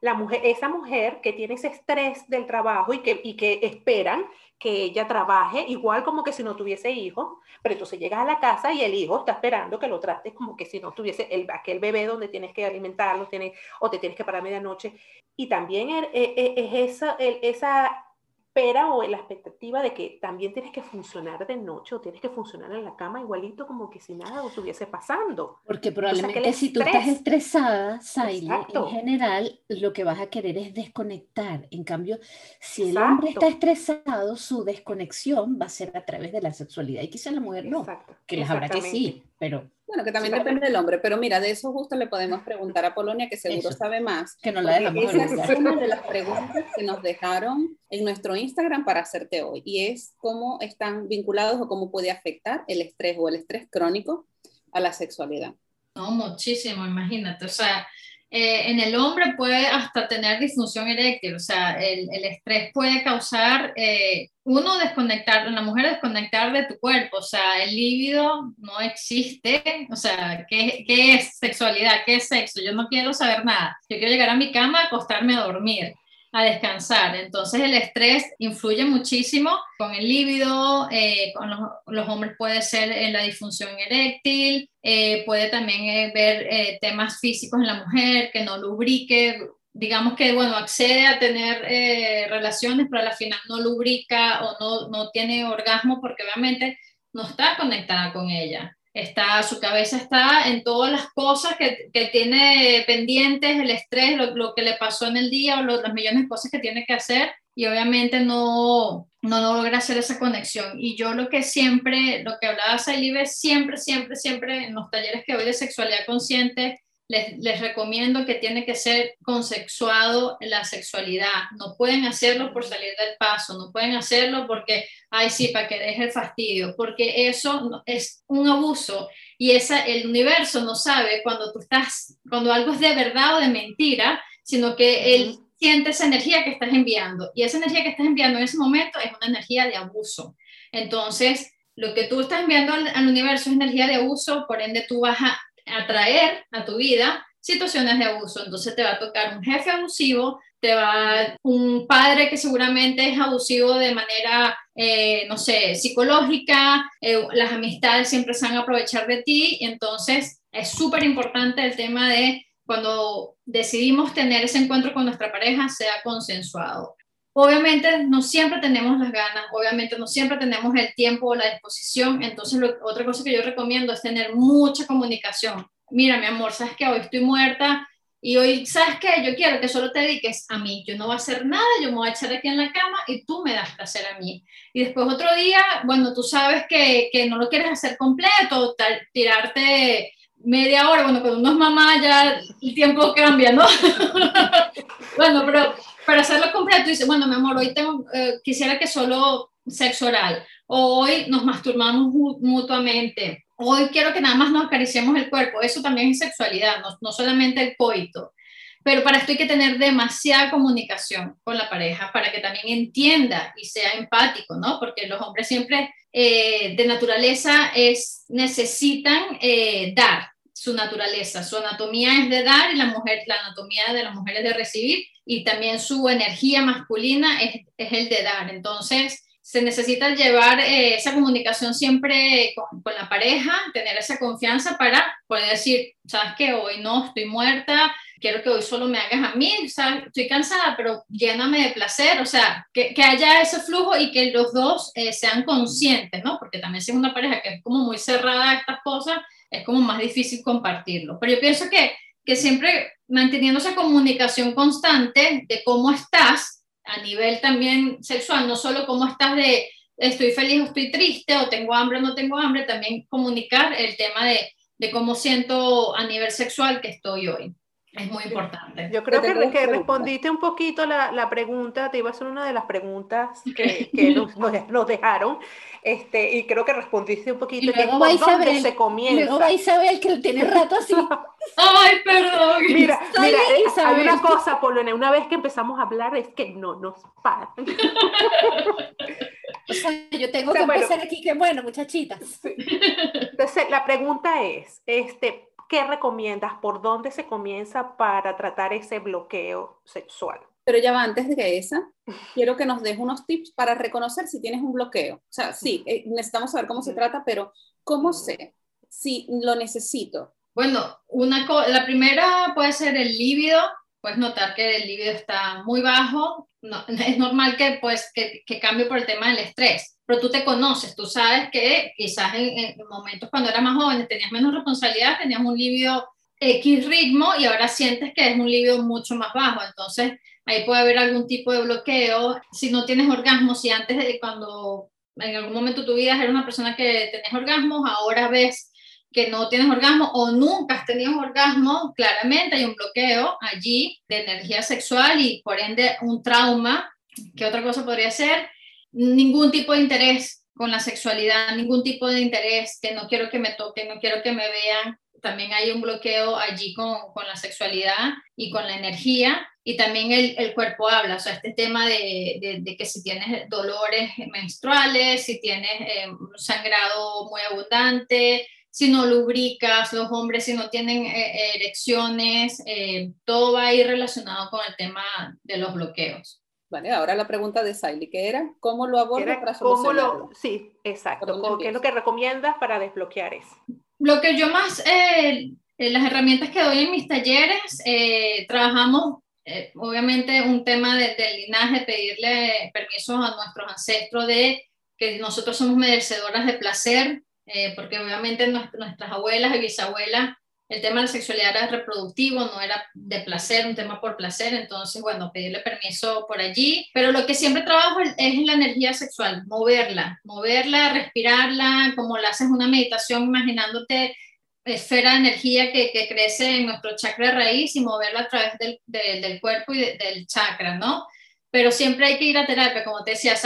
la mujer, esa mujer que tiene ese estrés del trabajo y que, y que esperan que ella trabaje igual como que si no tuviese hijos, pero entonces llegas a la casa y el hijo está esperando que lo trates como que si no tuviese el, aquel bebé donde tienes que alimentarlo, tienes, o te tienes que parar a medianoche. Y también es, es esa, esa espera o la expectativa de que también tienes que funcionar de noche o tienes que funcionar en la cama igualito como que si nada estuviese pasando. Porque probablemente si tú estás estresada, Saile, en general lo que vas a querer es desconectar. En cambio, si el hombre está estresado, su desconexión va a ser a través de la sexualidad y quizá la mujer no, que les habrá que sí, pero bueno, que también depende del hombre, pero mira, de eso justo le podemos preguntar a Polonia, que seguro sabe más. Que no la dejamos Esa es una de las preguntas que nos dejaron en nuestro Instagram para hacerte hoy, y es cómo están vinculados o cómo puede afectar el estrés o el estrés crónico a la sexualidad. No, muchísimo, imagínate. O sea, eh, en el hombre puede hasta tener disfunción eréctil, o sea, el, estrés puede causar, eh, uno, desconectar, una mujer desconectar de tu cuerpo, o sea, el líbido no existe, o sea, ¿qué, ¿qué, es sexualidad? ¿Qué es sexo? Yo no quiero saber nada, yo quiero llegar a mi cama, acostarme a dormir a descansar. Entonces el estrés influye muchísimo con el líbido, eh, con los, hombres puede ser en la disfunción eréctil, eh, puede también eh, ver temas físicos en la mujer, que no lubrique, digamos que, bueno, accede a tener relaciones, pero al final no lubrica o no, no tiene orgasmo porque obviamente no está conectada con ella está, su cabeza está en todas las cosas que, que tiene pendientes, el estrés, lo, lo, que le pasó en el día o las millones de cosas que tiene que hacer y obviamente no, no logra hacer esa conexión. Y yo lo que siempre, lo que hablaba Sailibe, siempre, siempre, siempre en los talleres que doy de sexualidad consciente, les, les, recomiendo que tiene que ser consexuado la sexualidad. No pueden hacerlo por salir del paso, no pueden hacerlo porque, ay, sí, para que deje el fastidio, porque eso es un abuso y esa, el universo no sabe cuando tú estás, cuando algo es de verdad o de mentira, sino que él siente esa energía que estás enviando y esa energía que estás enviando en ese momento es una energía de abuso. Entonces, lo que tú estás enviando al, al universo es energía de abuso, por ende tú vas a atraer a tu vida situaciones de abuso. Entonces te va a tocar un jefe abusivo, te va un padre que seguramente es abusivo de manera, eh, no sé, psicológica, eh, las amistades siempre se van a aprovechar de ti. Entonces es súper importante el tema de cuando decidimos tener ese encuentro con nuestra pareja, sea consensuado. Obviamente no siempre tenemos las ganas, obviamente no siempre tenemos el tiempo o la disposición, entonces otra cosa que yo recomiendo es tener mucha comunicación. Mira, mi amor, sabes que hoy estoy muerta y hoy, ¿sabes qué? Yo quiero que solo te dediques a mí, yo no voy a hacer nada, yo me voy a echar aquí en la cama y tú me das placer a mí. Y después otro día, bueno, tú sabes que, que no lo quieres hacer completo, tirarte media hora, bueno, cuando uno es mamá ya el tiempo cambia, ¿no? (laughs) bueno, pero para hacerlo completo, dice, bueno, mi amor, hoy eh, quisiera que solo sexo oral, hoy nos masturbamos mutuamente, hoy quiero que nada más nos acariciemos el cuerpo, eso también es sexualidad, no, no solamente el coito. Pero para esto hay que tener demasiada comunicación con la pareja para que también entienda y sea empático, ¿no? Porque los hombres siempre eh, de naturaleza es, necesitan eh, dar su naturaleza. Su anatomía es de dar y la, mujer, la anatomía de la mujer es de recibir y también su energía masculina es, el de dar. Entonces, se necesita llevar eh, esa comunicación siempre con, la pareja, tener esa confianza para poder decir, sabes que hoy no, estoy muerta, quiero que hoy solo me hagas a mí, ¿sabes? estoy cansada, pero lléname de placer, o sea, que, que haya ese flujo y que los dos eh, sean conscientes, ¿no? Porque también si es una pareja que es como muy cerrada a estas cosas, es como más difícil compartirlo. Pero yo pienso que, que siempre manteniendo esa comunicación constante de cómo estás a nivel también sexual, no solo cómo estás de estoy feliz o estoy triste o tengo hambre o no tengo hambre, también comunicar el tema de, de cómo siento a nivel sexual que estoy hoy. Es muy importante. Yo creo que, que respondiste un poquito la, la, pregunta, te iba a hacer una de las preguntas que, que nos, nos, dejaron, este, y creo que respondiste un poquito. Y luego que dónde se comienza. Luego va Isabel, que tiene (laughs) rato así. Ay, perdón. Mira, mira, eh, hay una cosa, Polone, una vez que empezamos a hablar es que no nos paran. (laughs) O sea, yo tengo que empezar aquí, que bueno, muchachitas. Entonces, la pregunta es, este, ¿qué recomiendas? ¿Por dónde se comienza para tratar ese bloqueo sexual? Pero ya va, antes de esa, quiero que nos des unos tips para reconocer si tienes un bloqueo. O sea, sí, eh, necesitamos saber cómo se trata, pero ¿cómo sé si lo necesito? Bueno, una la primera puede ser el líbido. Puedes notar que el líbido está muy bajo. No, (laughs) es normal que, pues, que, que cambie por el tema del estrés pero tú te conoces, tú sabes que quizás en, momentos cuando eras más joven tenías menos responsabilidad, tenías un libido X ritmo y ahora sientes que es un libido mucho más bajo, entonces ahí puede haber algún tipo de bloqueo. Si no tienes orgasmo, si antes de cuando en algún momento de tu vida eres una persona que tenés orgasmos, ahora ves que no tienes orgasmo o nunca has tenido orgasmo, claramente hay un bloqueo allí de energía sexual y por ende un trauma. ¿Qué otra cosa podría ser? Ningún tipo de interés con la sexualidad, ningún tipo de interés, que no quiero que me toquen, no quiero que me vean. También hay un bloqueo allí con, con la sexualidad y con la energía. Y también el, el cuerpo habla, o sea, este tema de, de, que si tienes dolores menstruales, si tienes eh, sangrado muy abundante, si no lubricas, los hombres si no tienen eh, erecciones, eh, todo va a ir relacionado con el tema de los bloqueos. Vale, ahora la pregunta de Siley, que era, ¿cómo lo abordas para solucionarlo? sí, exacto. ¿Qué es lo que recomiendas para desbloquear eso? Lo que yo más, eh, las herramientas que doy en mis talleres, eh, trabajamos eh, obviamente un tema del linaje, pedirle permisos a nuestros ancestros de que nosotros somos merecedoras de placer, porque obviamente nuestras abuelas y bisabuelas el tema de la sexualidad era reproductivo, no era de placer, un tema por placer, entonces, bueno, pedirle permiso por allí, pero lo que siempre trabajo es la energía sexual, moverla, moverla, respirarla, como la haces una meditación imaginándote esfera de energía que, que, crece en nuestro chakra raíz y moverla a través del, del cuerpo y del chakra, ¿no? Pero siempre hay que ir a terapia, como te decía, o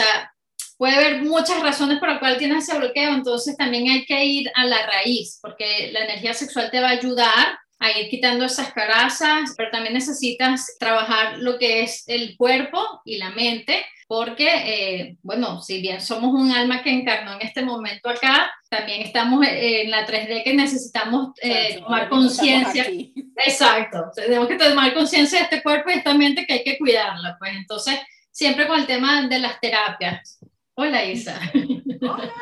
puede haber muchas razones por las cuales tienes ese bloqueo, entonces también hay que ir a la raíz, porque la energía sexual te va a ayudar a ir quitando esas carazas, pero también necesitas trabajar lo que es el cuerpo y la mente, porque, eh, bueno, si bien somos un alma que encarnó en este momento acá, también estamos en la 3D que necesitamos eh, tomar conciencia. Exacto, tenemos que tomar conciencia de este cuerpo y esta mente que hay que cuidarla, pues entonces, siempre con el tema de las terapias. Hola Isa. Hola.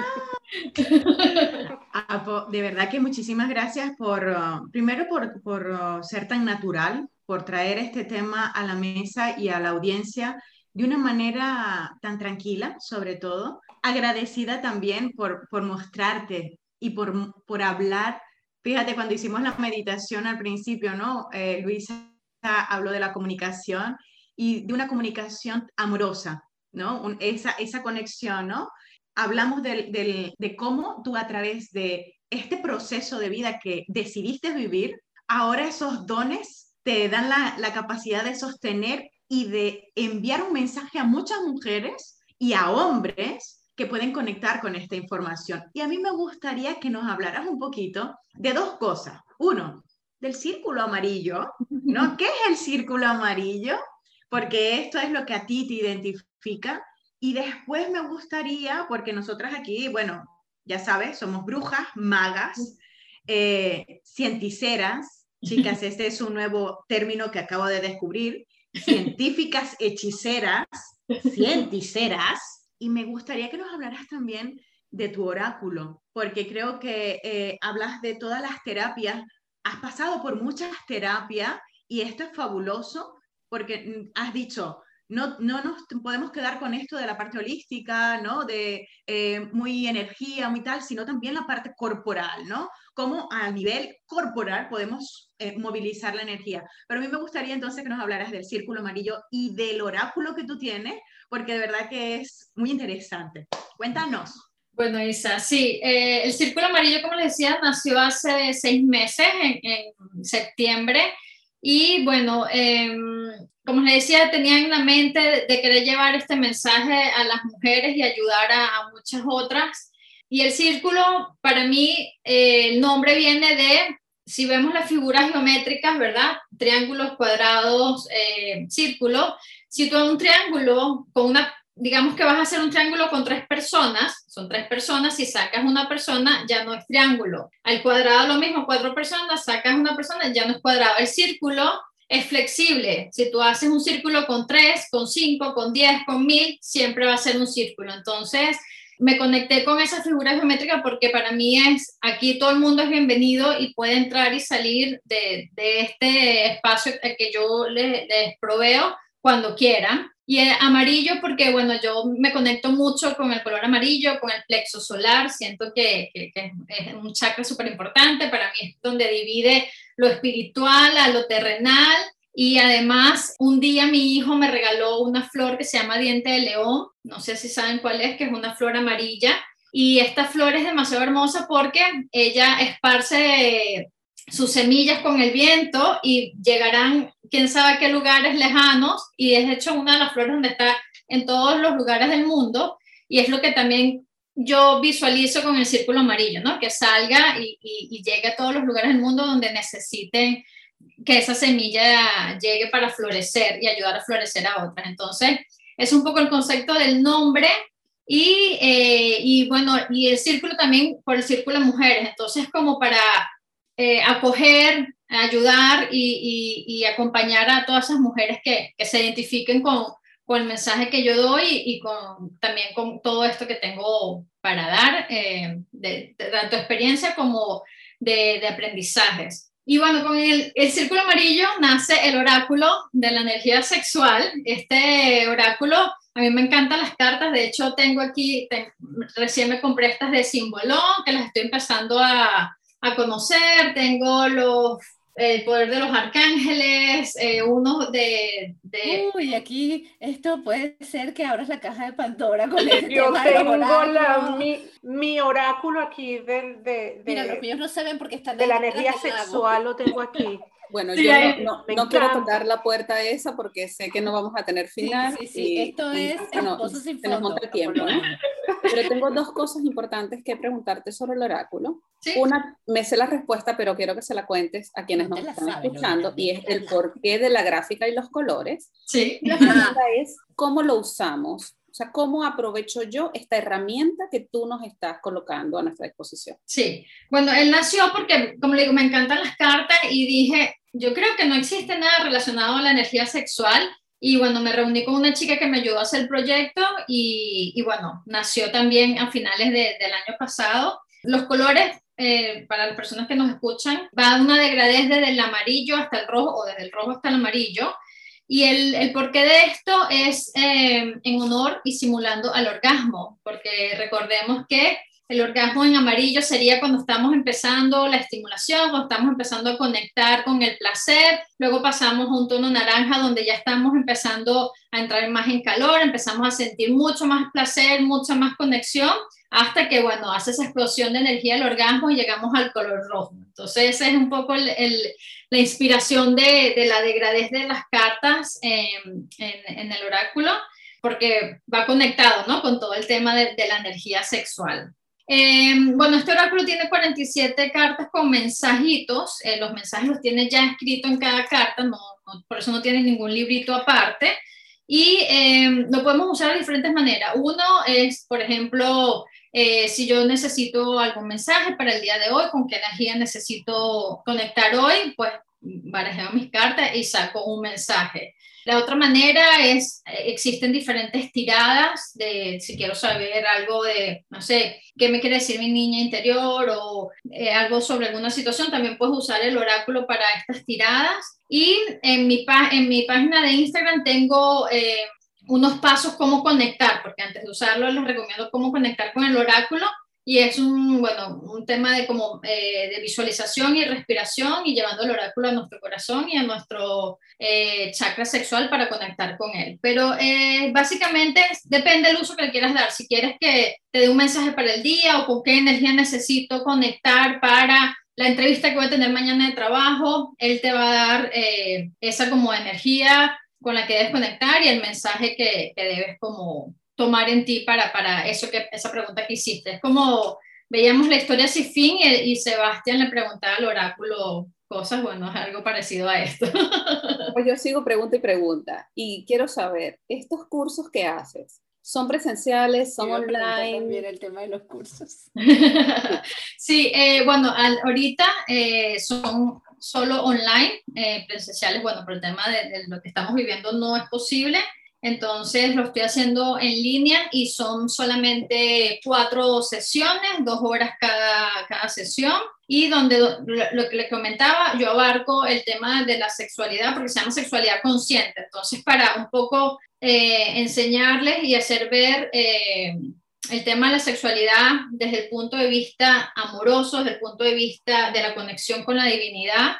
(laughs) Ah, de verdad que muchísimas gracias por, uh, primero por, por uh, ser tan natural, por traer este tema a la mesa y a la audiencia de una manera tan tranquila, sobre todo. Agradecida también por, por mostrarte y por, por hablar. Fíjate, cuando hicimos la meditación al principio, ¿no? Eh, Luisa habló de la comunicación y de una comunicación amorosa, ¿no? esa, esa conexión, ¿no? Hablamos de cómo tú a través de este proceso de vida que decidiste vivir, ahora esos dones te dan la, la capacidad de sostener y de enviar un mensaje a muchas mujeres y a hombres que pueden conectar con esta información. Y a mí me gustaría que nos hablaras un poquito de dos cosas. Uno, del círculo amarillo, ¿no? (laughs) ¿Qué es el círculo amarillo? Porque esto es lo que a ti te identifica y después me gustaría, porque nosotras aquí, bueno, ya sabes, somos brujas, magas, eh, cienticeras, chicas, este es un nuevo término que acabo de descubrir, científicas hechiceras, cienticeras, y me gustaría que nos hablaras también de tu oráculo, porque creo que eh, hablas de todas las terapias, has pasado por muchas terapias y esto es fabuloso porque mm, has dicho, no, no nos podemos quedar con esto de la parte holística, ¿no? De eh, muy energía, muy tal, sino también la parte corporal, ¿no? Cómo a nivel corporal podemos eh, movilizar la energía. Pero a mí me gustaría entonces que nos hablaras del círculo amarillo y del oráculo que tú tienes, porque de verdad que es muy interesante. Cuéntanos. Bueno, Isa, sí, eh, el Círculo Amarillo, como les decía, nació hace seis meses, en, septiembre, y bueno, eh, como les decía, tenía en la mente de, querer llevar este mensaje a las mujeres y ayudar a, muchas otras. Y el círculo, para mí, eh, el nombre viene de, si vemos las figuras geométricas, ¿verdad? Triángulos, cuadrados, eh, círculos. Si tú un triángulo con una, digamos que vas a hacer un triángulo con tres personas, son tres personas, si sacas una persona, ya no es triángulo. Al cuadrado lo mismo, cuatro personas, sacas una persona, ya no es cuadrado. El círculo es flexible. Si tú haces un círculo con 3, con 5, con 10, con 1000, siempre va a ser un círculo. Entonces, me conecté con esa figura geométrica porque para mí es, aquí todo el mundo es bienvenido y puede entrar y salir de, de este espacio que yo les, les proveo cuando quieran. Y amarillo porque, bueno, yo me conecto mucho con el color amarillo, con el plexo solar, siento que, que, que es un chakra súper importante, para mí es donde divide lo espiritual a lo terrenal. Y además, un día mi hijo me regaló una flor que se llama diente de león, no sé si saben cuál es, que es una flor amarilla. Y esta flor es demasiado hermosa porque ella esparce sus semillas con el viento y llegarán quién sabe a qué lugares lejanos y es hecho una de las flores donde está en todos los lugares del mundo y es lo que también yo visualizo con el círculo amarillo, ¿no? Que salga y, y, llegue a todos los lugares del mundo donde necesiten que esa semilla llegue para florecer y ayudar a florecer a otras. Entonces, es un poco el concepto del nombre y, eh, y bueno, y el círculo también por el círculo de mujeres. Entonces, como para eh, acoger, ayudar y, y, acompañar a todas esas mujeres que, que se identifiquen con, con, el mensaje que yo doy y con, también con todo esto que tengo para dar, eh, de, tanto experiencia como de, de, aprendizajes. Y bueno, con el, el, círculo amarillo nace el oráculo de la energía sexual. Este oráculo, a mí me encantan las cartas, de hecho tengo aquí, recién me compré estas de símbolo, que las estoy empezando a, a conocer, tengo los el poder de los arcángeles, eh, uno de, de, Uy, aquí esto puede ser que abras la caja de Pandora con (laughs) el Yo tengo la, mi, mi, oráculo aquí del, de, Mira, los míos no se ven porque están... De la energía sexual lo tengo aquí. Bueno, yo no, no, quiero tocar la puerta esa porque sé que no vamos a tener final. Sí, sí, esto es no, sin se nos monta el tiempo. ¿no? Pero tengo dos cosas importantes que preguntarte sobre el oráculo. Una, me sé la respuesta, pero quiero que se la cuentes a quienes nos están escuchando, y es el porqué de la gráfica y los colores. Sí. la segunda es cómo lo usamos o sea, ¿cómo aprovecho yo esta herramienta que tú nos estás colocando a nuestra disposición? Sí, bueno, él nació porque, como le digo, me encantan las cartas y dije, yo creo que no existe nada relacionado a la energía sexual. Y bueno, me reuní con una chica que me ayudó a hacer el proyecto y, y bueno, nació también a finales de, del año pasado. Los colores, eh, para las personas que nos escuchan, va una degradez desde el amarillo hasta el rojo o desde el rojo hasta el amarillo. Y el, el porqué de esto es eh, en honor y simulando al orgasmo, porque recordemos que el orgasmo en amarillo sería cuando estamos empezando la estimulación, cuando estamos empezando a conectar con el placer, luego pasamos a un tono naranja donde ya estamos empezando a entrar más en calor, empezamos a sentir mucho más placer, mucha más conexión, hasta que, bueno, hace esa explosión de energía el orgasmo y llegamos al color rojo. Entonces, esa es un poco el, la inspiración de, de, la degradez de las cartas en, en, el oráculo, porque va conectado, ¿no? Con todo el tema de, de la energía sexual. Eh, bueno, este oráculo tiene 47 cartas con mensajitos. Eh, los mensajes los tiene ya escrito en cada carta, no, por eso no tiene ningún librito aparte. Y eh, lo podemos usar de diferentes maneras. Uno es, por ejemplo, eh, si yo necesito algún mensaje para el día de hoy, con qué energía necesito conectar hoy, pues barajeo mis cartas y saco un mensaje. La otra manera es, eh, existen diferentes tiradas de si quiero saber algo de, no sé, qué me quiere decir mi niña interior o eh, algo sobre alguna situación, también puedes usar el oráculo para estas tiradas. Y en mi, en mi página de Instagram tengo unos pasos cómo conectar, porque antes de usarlo les recomiendo cómo conectar con el oráculo y es un, bueno, un tema de, como, eh, de visualización y respiración y llevando el oráculo a nuestro corazón y a nuestro eh, chakra sexual para conectar con él. Pero eh, básicamente depende del uso que le quieras dar. Si quieres que te dé un mensaje para el día o con qué energía necesito conectar para la entrevista que voy a tener mañana de trabajo, él te va a dar esa como energía con la que debes conectar y el mensaje que, que debes como tomar en ti para, para eso que, esa pregunta que hiciste. Es como veíamos la historia sin fin y, y Sebastián le preguntaba al oráculo cosas, bueno, es algo parecido a esto. (laughs) Pues yo sigo pregunta y pregunta y quiero saber, estos cursos que haces, ¿Son presenciales? ¿Son online? También el tema de los cursos. (laughs) sí, eh, bueno, ahorita eh, son solo online, eh, presenciales, bueno, por el tema de, lo que estamos viviendo no es posible. Entonces lo estoy haciendo en línea y son solamente cuatro sesiones, dos horas cada, cada sesión. Y donde lo, que le comentaba, yo abarco el tema de la sexualidad porque se llama sexualidad consciente. Entonces, para un poco eh, enseñarles y hacer ver eh, el tema de la sexualidad desde el punto de vista amoroso, desde el punto de vista de la conexión con la divinidad.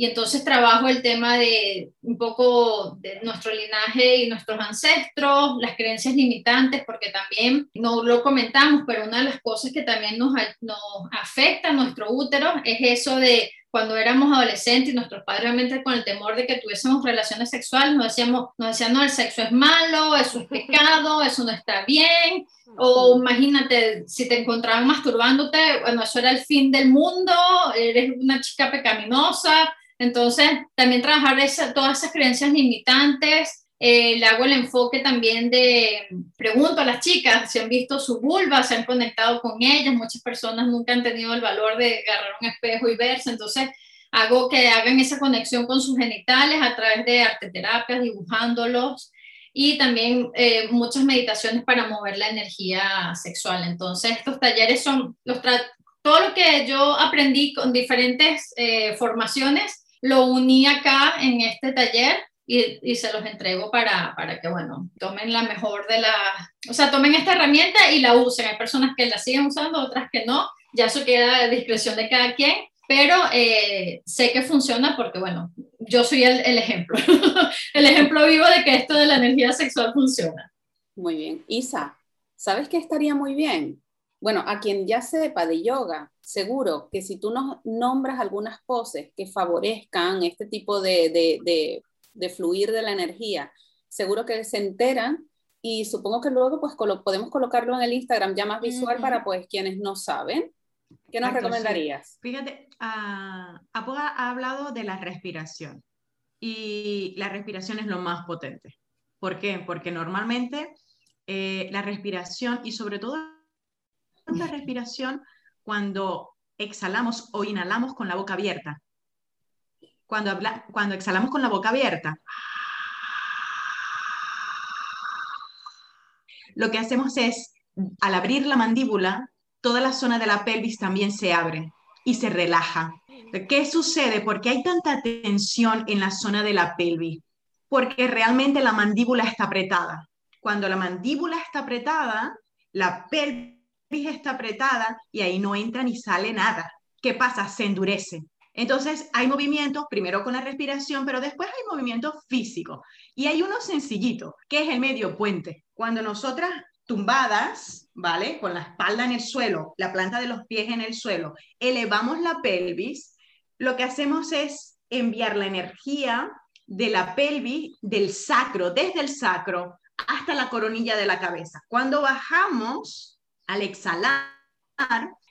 Y entonces trabajo el tema de un poco de nuestro linaje y nuestros ancestros, las creencias limitantes, porque también no lo comentamos, pero una de las cosas que también nos, nos afecta a nuestro útero es eso de cuando éramos adolescentes y nuestros padres realmente con el temor de que tuviésemos relaciones sexuales nos decíamos, nos decían, no, el sexo es malo, eso es pecado, eso no está bien, o imagínate, si te encontraban masturbándote, bueno, eso era el fin del mundo, eres una chica pecaminosa, entonces también trabajar esa, todas esas creencias limitantes, eh, le hago el enfoque también de, pregunto a las chicas si han visto su vulva, se han conectado con ellas, muchas personas nunca han tenido el valor de agarrar un espejo y verse, entonces hago que hagan esa conexión con sus genitales a través de arteterapias, dibujándolos y también eh, muchas meditaciones para mover la energía sexual. Entonces estos talleres son los todo lo que yo aprendí con diferentes eh, formaciones, lo uní acá en este taller y, se los entrego para, para que, bueno, tomen la mejor de la, o sea, tomen esta herramienta y la usen. Hay personas que la siguen usando, otras que no, ya eso queda a discreción de cada quien, pero eh, sé que funciona porque, bueno, yo soy el, el ejemplo, (laughs) el ejemplo vivo de que esto de la energía sexual funciona. Muy bien. Isa, ¿sabes qué estaría muy bien? Bueno, a quien ya sepa de yoga, seguro que si tú nos nombras algunas poses que favorezcan este tipo de, de, de, fluir de la energía, seguro que se enteran y supongo que luego pues podemos colocarlo en el Instagram ya más visual para pues quienes no saben. ¿Qué nos recomendarías? Fíjate, uh, Apoga ha hablado de la respiración y la respiración es lo más potente. ¿Por qué? Porque normalmente eh, la respiración y sobre todo la respiración cuando exhalamos o inhalamos con la boca abierta. Cuando, habla, cuando exhalamos con la boca abierta, lo que hacemos es, al abrir la mandíbula, toda la zona de la pelvis también se abre y se relaja. ¿Qué sucede? Porque hay tanta tensión en la zona de la pelvis, porque realmente la mandíbula está apretada. Cuando la mandíbula está apretada, la pelvis está apretada y ahí no entra ni sale nada. ¿Qué pasa? Se endurece. Entonces hay movimientos, primero con la respiración, pero después hay movimientos físicos. Y hay uno sencillito, que es el medio puente. Cuando nosotras tumbadas, ¿vale? Con la espalda en el suelo, la planta de los pies en el suelo, elevamos la pelvis, lo que hacemos es enviar la energía de la pelvis, del sacro, desde el sacro hasta la coronilla de la cabeza. Cuando bajamos, al exhalar,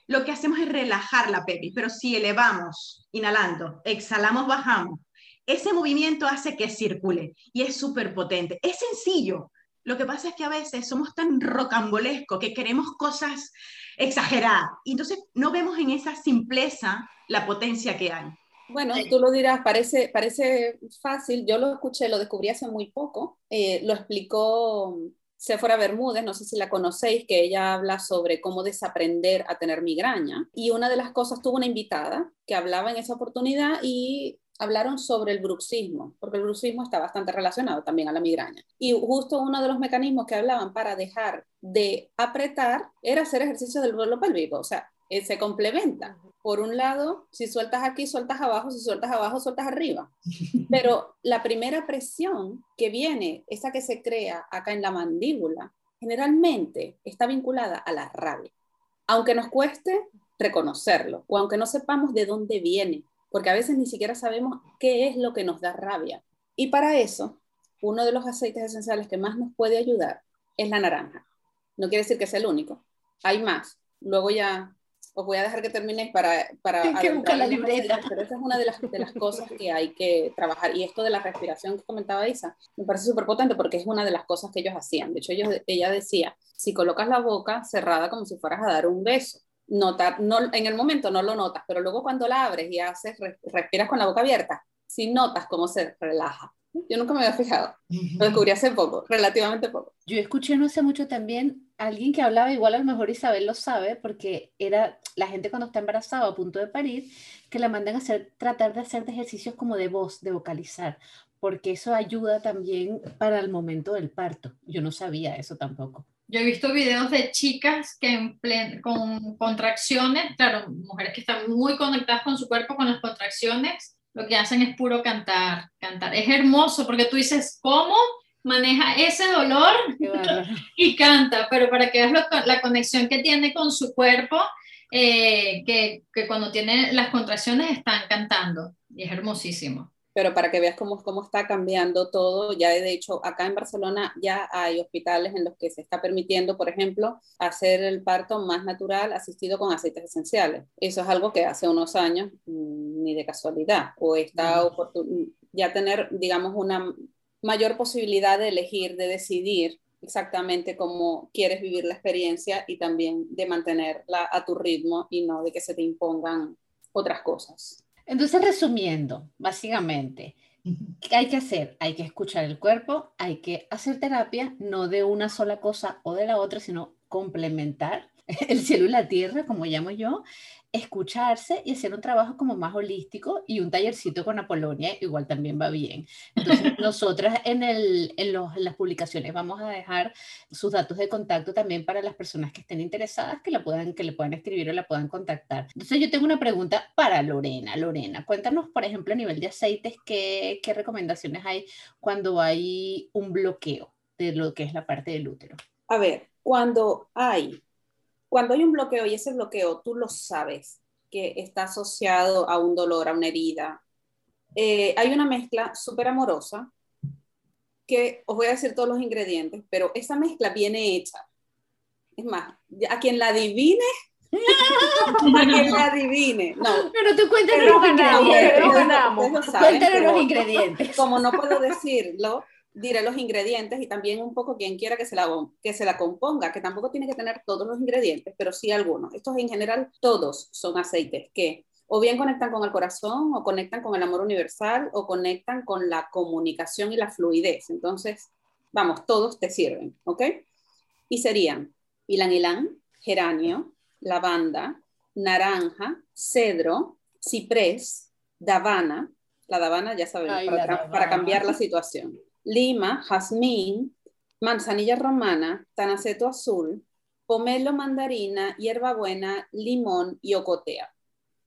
lo que hacemos es relajar la pelvis, pero si elevamos, inhalando, exhalamos, bajamos, ese movimiento hace que circule y es súper potente. Es sencillo, lo que pasa es que a veces somos tan rocambolescos que queremos cosas exageradas y entonces no vemos en esa simpleza la potencia que hay. Bueno, tú lo dirás, parece, parece fácil. Yo lo escuché, lo descubrí hace muy poco. Eh, lo explicó Sephora Bermúdez, no sé si la conocéis, que ella habla sobre cómo desaprender a tener migraña. Y una de las cosas, tuvo una invitada que hablaba en esa oportunidad y hablaron sobre el bruxismo, porque el bruxismo está bastante relacionado también a la migraña. Y justo uno de los mecanismos que hablaban para dejar de apretar era hacer ejercicio del vuelo pélvico, o sea, eh, se complementa. Por un lado, si sueltas aquí, sueltas abajo, si sueltas abajo, sueltas arriba. (laughs) Pero la primera presión que viene, esa que se crea acá en la mandíbula, generalmente está vinculada a la rabia. Aunque nos cueste reconocerlo o aunque no sepamos de dónde viene, porque a veces ni siquiera sabemos qué es lo que nos da rabia. Y para eso, uno de los aceites esenciales que más nos puede ayudar es la naranja. No quiere decir que sea el único, hay más. Luego ya os voy a dejar que terminéis para... para que buscar la libreta. Pero esa es una de las, de las cosas que hay que trabajar. Y esto de la respiración que comentaba Isa, me parece súper potente porque es una de las cosas que ellos hacían. De hecho, ellos, ella decía, si colocas la boca cerrada como si fueras a dar un beso, notar, no, en el momento no lo notas, pero luego cuando la abres y haces, respiras con la boca abierta, si notas cómo se relaja. Yo nunca me había fijado, lo descubrí hace poco, relativamente poco. Yo escuché no hace mucho también alguien que hablaba, igual a lo mejor Isabel lo sabe, porque era la gente cuando está embarazada a punto de parir, que la mandan a hacer, tratar de hacer ejercicios como de voz, de vocalizar, porque eso ayuda también para el momento del parto. Yo no sabía eso tampoco. Yo he visto videos de chicas que en con contracciones, claro, mujeres que están muy conectadas con su cuerpo, con las contracciones, lo que hacen es puro cantar, cantar. Es hermoso porque tú dices, ¿cómo maneja ese dolor (laughs) y canta? Pero para que veas la conexión que tiene con su cuerpo, eh, que, que cuando tiene las contracciones están cantando. Y es hermosísimo pero para que veas cómo, cómo está cambiando todo, ya de hecho acá en Barcelona ya hay hospitales en los que se está permitiendo, por ejemplo, hacer el parto más natural asistido con aceites esenciales. Eso es algo que hace unos años mm, ni de casualidad, o está ya tener, digamos, una mayor posibilidad de elegir, de decidir exactamente cómo quieres vivir la experiencia y también de mantenerla a tu ritmo y no de que se te impongan otras cosas. Entonces, resumiendo, básicamente, ¿qué hay que hacer? Hay que escuchar el cuerpo, hay que hacer terapia, no de una sola cosa o de la otra, sino complementar. (laughs) el cielo y la tierra, como llamo yo, escucharse y hacer un trabajo como más holístico y un tallercito con Apolonia igual también va bien. Entonces, (laughs) nosotras en, el, en, los, las publicaciones vamos a dejar sus datos de contacto también para las personas que estén interesadas, que, la puedan, que le puedan escribir o la puedan contactar. Entonces, yo tengo una pregunta para Lorena. Lorena, cuéntanos, por ejemplo, a nivel de aceites, ¿qué, qué recomendaciones hay cuando hay un bloqueo de lo que es la parte del útero? A ver, cuando hay cuando hay un bloqueo y ese bloqueo tú lo sabes que está asociado a un dolor, a una herida, eh, hay una mezcla súper amorosa que os voy a decir todos los ingredientes, pero esa mezcla viene hecha. Es más, a quien la adivine, a quien la adivine. No. Pero tú cuéntanos los ingredientes. Cuéntanos los ingredientes. Como no puedo decirlo, diré los ingredientes y también un poco quien quiera que se, la, que se la componga, que tampoco tiene que tener todos los ingredientes, pero sí algunos. Estos en general todos son aceites que o bien conectan con el corazón, o conectan con el amor universal, o conectan con la comunicación y la fluidez. Entonces, vamos, todos te sirven, ¿ok? Y serían ilan ilan, geranio, lavanda, naranja, cedro, ciprés, davana, la davana ya sabemos, para, para cambiar la situación lima, jazmín, manzanilla romana, tanaceto azul, pomelo mandarina, hierbabuena, limón y ocotea.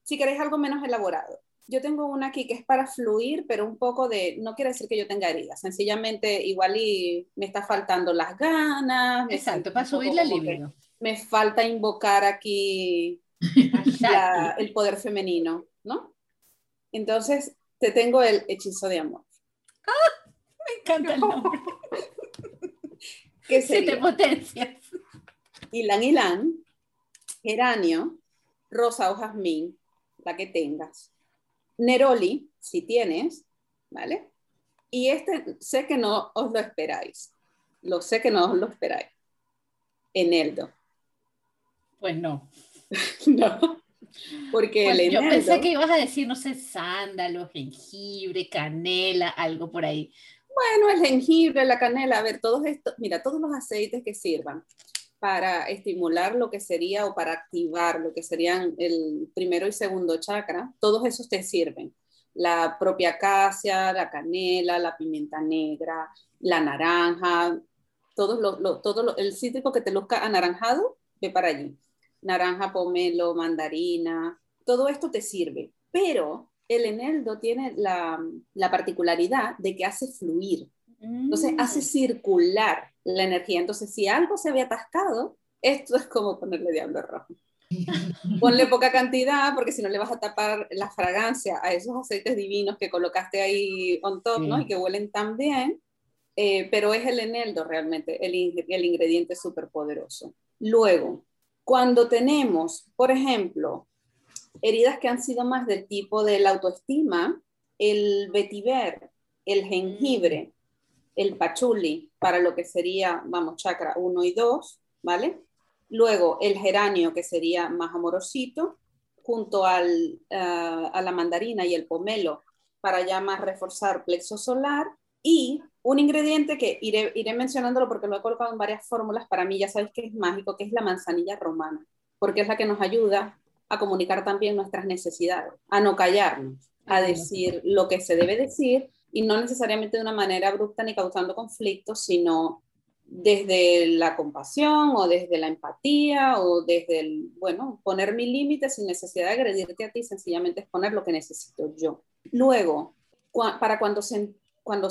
Si queréis algo menos elaborado. Yo tengo una aquí que es para fluir, pero un poco de, no quiere decir que yo tenga heridas, sencillamente igual y me está faltando las ganas. Exacto, para subir la libido. Me falta invocar aquí el poder femenino, ¿no? Entonces, te tengo el hechizo de amor. ¡Ah! (laughs) Me encanta el nombre. (laughs) ¿Qué Siete potencias. Ilan Ilan, geranio, rosa o jazmín, la que tengas. Neroli, si tienes, ¿vale? Y este sé que no os lo esperáis. Lo sé que no os lo esperáis. Eneldo. Pues no. (laughs) no. Porque pues Yo pensé que ibas a decir, no sé, sándalo, jengibre, canela, algo por ahí. Bueno, el jengibre, la canela, a ver, todos estos, mira, todos los aceites que sirvan para estimular lo que sería o para activar lo que serían el primero y segundo chakra, todos esos te sirven. La propia acacia, la canela, la pimienta negra, la naranja, todos los, todo el cítrico que te luzca anaranjado, ve para allí. Naranja, pomelo, mandarina, todo esto te sirve. Pero el eneldo tiene la, particularidad de que hace fluir. Entonces mm. hace circular la energía. Entonces, si algo se había atascado, esto es como ponerle diablo rojo. (laughs) Ponle poca cantidad porque si no le vas a tapar la fragancia a esos aceites divinos que colocaste ahí on top, ¿no? Y que huelen tan bien. Eh, pero es el eneldo realmente, el, el ingrediente súper poderoso. Luego, cuando tenemos, por ejemplo, heridas que han sido más del tipo de la autoestima, el vetiver, el jengibre, el pachuli, para lo que sería, vamos, chakra 1 y 2, ¿vale? Luego el geranio, que sería más amorosito, junto al, eh, a la mandarina y el pomelo, para ya más reforzar plexo solar. Y un ingrediente que iré, iré mencionándolo porque lo he colocado en varias fórmulas, para mí ya sabéis que es mágico, que es la manzanilla romana, porque es la que nos ayuda a comunicar también nuestras necesidades, a no callarnos, a decir lo que se debe decir y no necesariamente de una manera abrupta ni causando conflictos, sino desde la compasión o desde la empatía o desde el, bueno, poner mi límite sin necesidad de agredirte a ti, sencillamente es poner lo que necesito yo. Luego, para cuando, cuando,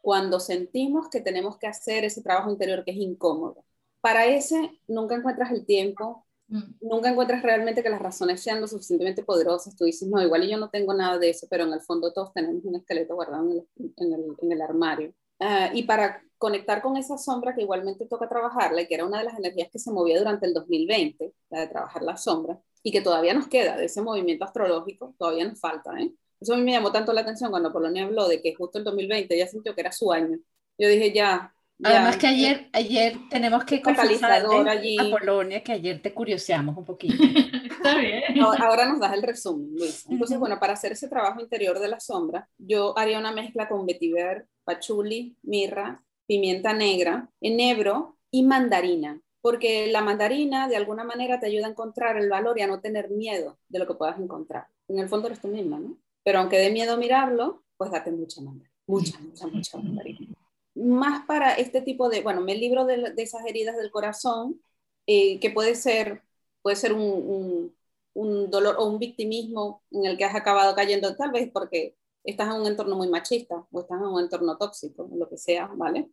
cuando sentimos que tenemos que hacer ese trabajo interior que es incómodo, para ese nunca encuentras el tiempo, Mm. nunca encuentras realmente que las razones sean lo suficientemente poderosas. Tú dices, no, igual yo no tengo nada de eso, pero en el fondo todos tenemos un esqueleto guardado en el, en el, armario. Ah, y para conectar con esa sombra que igualmente toca trabajarla, que era una de las energías que se movía durante el 2020, la de trabajar la sombra, y que todavía nos queda de ese movimiento astrológico, todavía nos falta. ¿eh? Eso a mí me llamó tanto la atención cuando Polonia habló de que justo el 2020 ya sintió que era su año. Yo dije, ya, Además que ayer, ayer tenemos que confesarle allí. a Polonia que ayer te curioseamos un poquito. (laughs) Está bien. Ahora nos das el resumen, Luis. Entonces, bueno, para hacer ese trabajo interior de la sombra, yo haría una mezcla con vetiver, pachuli, mirra, pimienta negra, enebro y mandarina. porque la mandarina de alguna manera te ayuda a encontrar el valor y a no tener miedo de lo que puedas encontrar. En el fondo eres tú misma, ¿no? Pero aunque dé miedo mirarlo, pues date mucha mandarina, mucha, mucha, mucha mandarina. Más para este tipo de, bueno, me libro de, esas heridas del corazón, eh, que puede ser, puede ser un, un dolor o un victimismo en el que has acabado cayendo, tal vez porque estás en un entorno muy machista o estás en un entorno tóxico, lo que sea, ¿vale?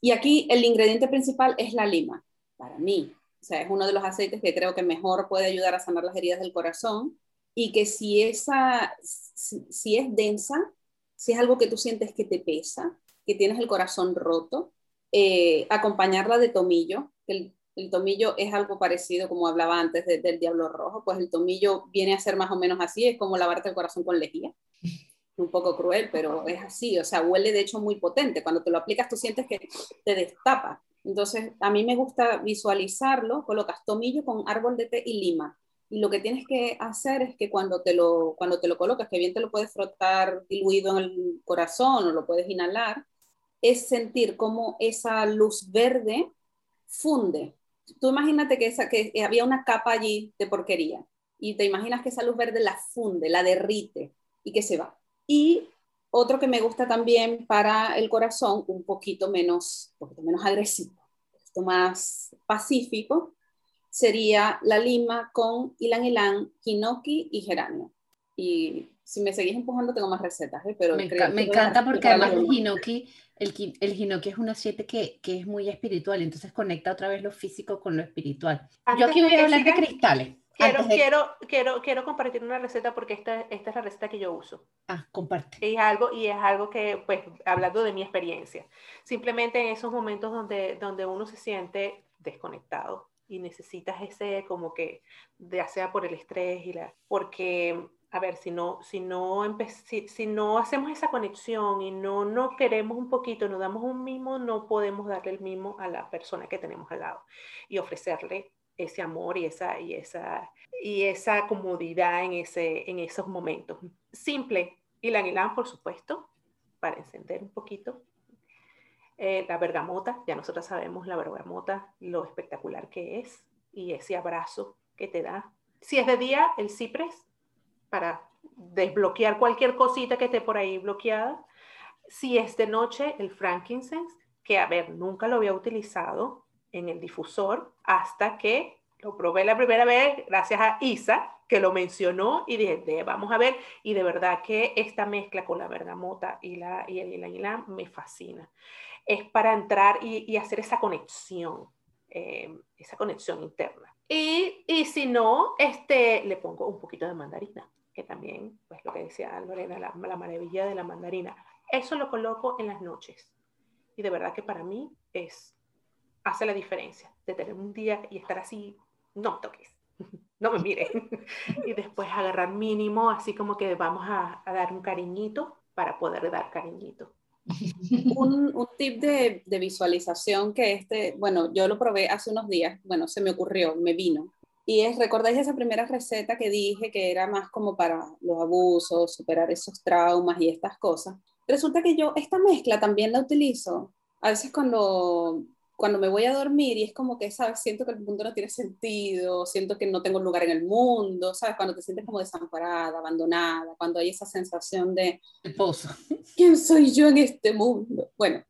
Y aquí el ingrediente principal es la lima, para mí. O sea, es uno de los aceites que creo que mejor puede ayudar a sanar las heridas del corazón y que si, esa, si, es densa, si es algo que tú sientes que te pesa, que tienes el corazón roto, eh, acompañarla de tomillo, el, el, tomillo es algo parecido como hablaba antes del diablo rojo, pues el tomillo viene a ser más o menos así, es como lavarte el corazón con lejía un poco cruel, pero es así, o sea, huele de hecho muy potente. Cuando te lo aplicas tú sientes que te destapa. Entonces, a mí me gusta visualizarlo, colocas tomillo con árbol de té y lima. Y lo que tienes que hacer es que cuando te lo, cuando te lo colocas, que bien te lo puedes frotar diluido en el corazón o lo puedes inhalar, es sentir cómo esa luz verde funde. Tú imagínate que, esa, que había una capa allí de porquería y te imaginas que esa luz verde la funde, la derrite y que se va y otro que me gusta también para el corazón, un poquito menos, un poquito menos agresivo, esto más pacífico, sería la lima con ilan ilan, hinoki y geranio. Y si me seguís empujando tengo más recetas, ¿eh? pero me, me encanta porque además el hinoki, el, el hinoki es un aceite que, que, es muy espiritual, entonces conecta otra vez lo físico con lo espiritual. Yo aquí voy a hablar de cristales. Quiero, quiero, quiero, quiero compartir una receta porque esta, esta es la receta que yo uso. Ah, comparte. Y es algo, y es algo que, pues, hablando de mi experiencia, simplemente en esos momentos donde, donde uno se siente desconectado y necesitas ese como que, ya sea por el estrés y la, porque, a ver, si no, si no, si, si no hacemos esa conexión y no, no queremos un poquito, nos damos un mimo, no podemos darle el mimo a la persona que tenemos al lado y ofrecerle ese amor y esa, y esa, y esa comodidad en, ese, en esos momentos. Simple, y la guilán, por supuesto, para encender un poquito. Eh, la bergamota, ya nosotros sabemos la bergamota, lo espectacular que es y ese abrazo que te da. Si es de día, el ciprés, para desbloquear cualquier cosita que esté por ahí bloqueada. Si es de noche, el frankincense, que a ver, nunca lo había utilizado, en el difusor hasta que lo probé la primera vez gracias a Isa, que lo mencionó y dije, vamos a ver, y de verdad que esta mezcla con la bergamota y, la, y el ylang me fascina. Es para entrar y, hacer esa conexión, eh, esa conexión interna. Y, y, si no, este, le pongo un poquito de mandarina, que también, pues lo que decía Lorena, la, la maravilla de la mandarina. Eso lo coloco en las noches. Y de verdad que para mí es hace la diferencia de tener un día y estar así, no toques, (laughs) no me mires. (laughs) y después agarrar mínimo, así como que vamos a, dar un cariñito para poder dar cariñito. (laughs) un, un, tip de, de, visualización que este, bueno, yo lo probé hace unos días, bueno, se me ocurrió, me vino. Y es, ¿recordáis esa primera receta que dije que era más como para los abusos, superar esos traumas y estas cosas? Resulta que yo esta mezcla también la utilizo. A veces cuando cuando me voy a dormir y es como que, ¿sabes? Siento que el mundo no tiene sentido, siento que no tengo lugar en el mundo, ¿sabes? Cuando te sientes como desamparada, abandonada, cuando hay esa sensación de... Esposo. ¿Quién soy yo en este mundo? Bueno,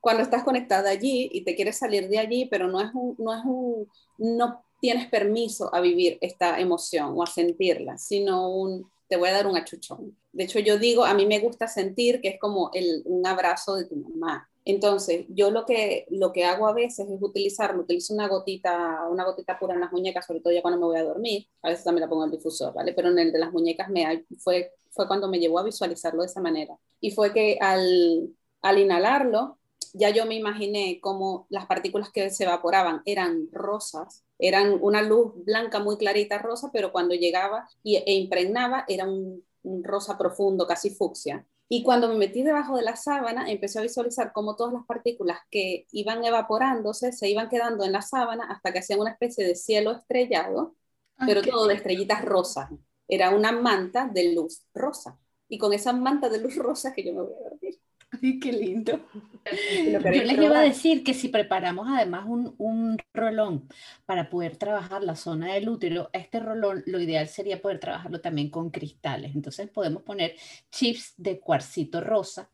cuando estás conectada allí y te quieres salir de allí, pero no es un, no es un, no tienes permiso a vivir esta emoción o a sentirla, sino un, te voy a dar un achuchón. De hecho, yo digo, a mí me gusta sentir que es como el, un abrazo de tu mamá, entonces, yo lo que, lo que hago a veces es utilizarlo, utilizo una gotita, una gotita pura en las muñecas, sobre todo ya cuando me voy a dormir, a veces también la pongo en el difusor, ¿vale? Pero en el de las muñecas me, fue, fue cuando me llevó a visualizarlo de esa manera. Y fue que al, al inhalarlo, ya yo me imaginé como las partículas que se evaporaban eran rosas, eran una luz blanca muy clarita rosa, pero cuando llegaba y, e impregnaba era un, un rosa profundo, casi fucsia. Y cuando me metí debajo de la sábana, empecé a visualizar cómo todas las partículas que iban evaporándose se iban quedando en la sábana hasta que hacían una especie de cielo estrellado, pero todo de estrellitas rosas. Era una manta de luz rosa. Y con esa manta de luz (laughs) rosa que yo me voy a dormir. Ay, qué lindo. Yo les iba a decir que si preparamos además un, un, rolón para poder trabajar la zona del útero, este rolón lo ideal sería poder trabajarlo también con cristales. Entonces podemos poner chips de cuarcito rosa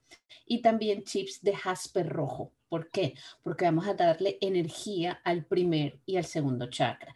y también chips de jaspe rojo. ¿Por qué? Porque vamos a darle energía al primer y al segundo chakra.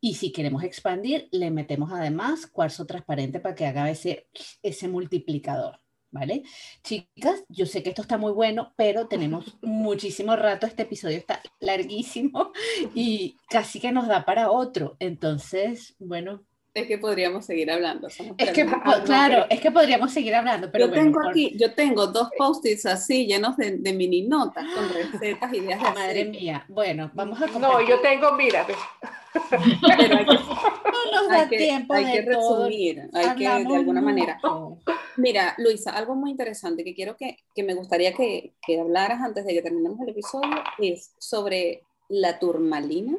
Y si queremos expandir, le metemos además cuarzo transparente para que haga ese, ese multiplicador. ¿Vale? Chicas, yo sé que esto está muy bueno, pero tenemos (laughs) muchísimo rato, este episodio está larguísimo (laughs) y casi que nos da para otro. Entonces, bueno, es que podríamos seguir hablando. Es que, claro, es que podríamos seguir hablando. Pero yo tengo aquí, yo tengo dos post-its así llenos de, de, mini notas con recetas, ideas de Madre mía. Bueno, vamos a No, yo tengo, mira. (laughs) Pero hay que, no nos da tiempo hay de que resumir, hay que de alguna manera. Mira, Luisa, algo muy interesante que quiero que, que me gustaría que, que hablaras antes de que terminemos el episodio es sobre la turmalina,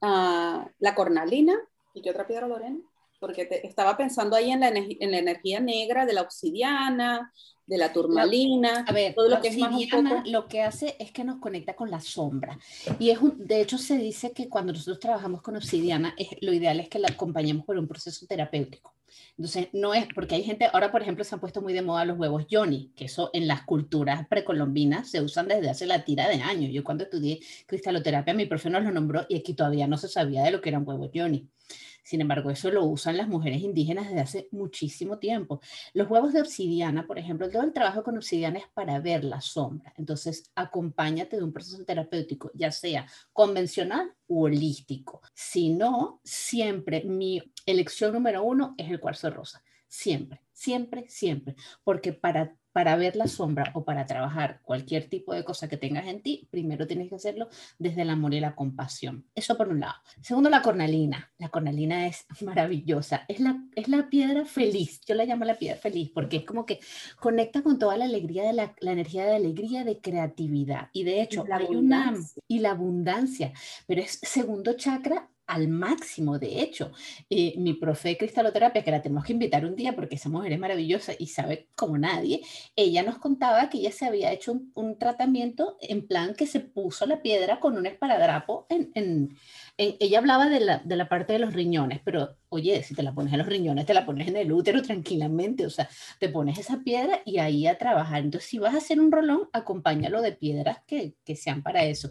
uh, la cornalina ¿Y qué otra piedra, Lorena? Porque te, estaba pensando ahí en la, en la, energía negra de la obsidiana, de la turmalina. a ver, todo lo que es más poco... lo que hace es que nos conecta con la sombra. Y es un, de hecho se dice que cuando nosotros trabajamos con obsidiana, es, lo ideal es que la acompañemos por un proceso terapéutico. Entonces, no es, porque hay gente, ahora por ejemplo se han puesto muy de moda los huevos Johnny, que eso en las culturas precolombinas se usan desde hace la tira de años. Yo cuando estudié cristaloterapia, mi profe nos lo nombró y aquí todavía no se sabía de lo que eran huevos Johnny. Sin embargo, eso lo usan las mujeres indígenas desde hace muchísimo tiempo. Los huevos de obsidiana, por ejemplo, todo el trabajo con obsidiana es para ver la sombra. Entonces, acompáñate de un proceso terapéutico, ya sea convencional u holístico. Si no, siempre mi elección número uno es el cuarzo rosa. Siempre, siempre, siempre. Porque para para ver la sombra o para trabajar cualquier tipo de cosa que tengas en ti, primero tienes que hacerlo desde el amor y la compasión. Eso por un lado. Segundo, la cornalina. La cornalina es (laughs) maravillosa. Es la, es la piedra feliz. Yo la llamo la piedra feliz porque es como que conecta con toda la alegría de la, la energía de alegría, de creatividad. Y de hecho, hay una... Y la abundancia. Pero es segundo chakra al máximo. De hecho, eh, mi profe de cristaloterapia, que la tenemos que invitar un día porque esa mujer es maravillosa y sabe como nadie, ella nos contaba que ella se había hecho un, tratamiento en plan que se puso la piedra con un esparadrapo en... ella hablaba de la, de la, parte de los riñones, pero oye, si te la pones en los riñones, te la pones en el útero tranquilamente, o sea, te pones esa piedra y ahí a trabajar. Entonces, si vas a hacer un rolón, acompáñalo de piedras que, que sean para eso.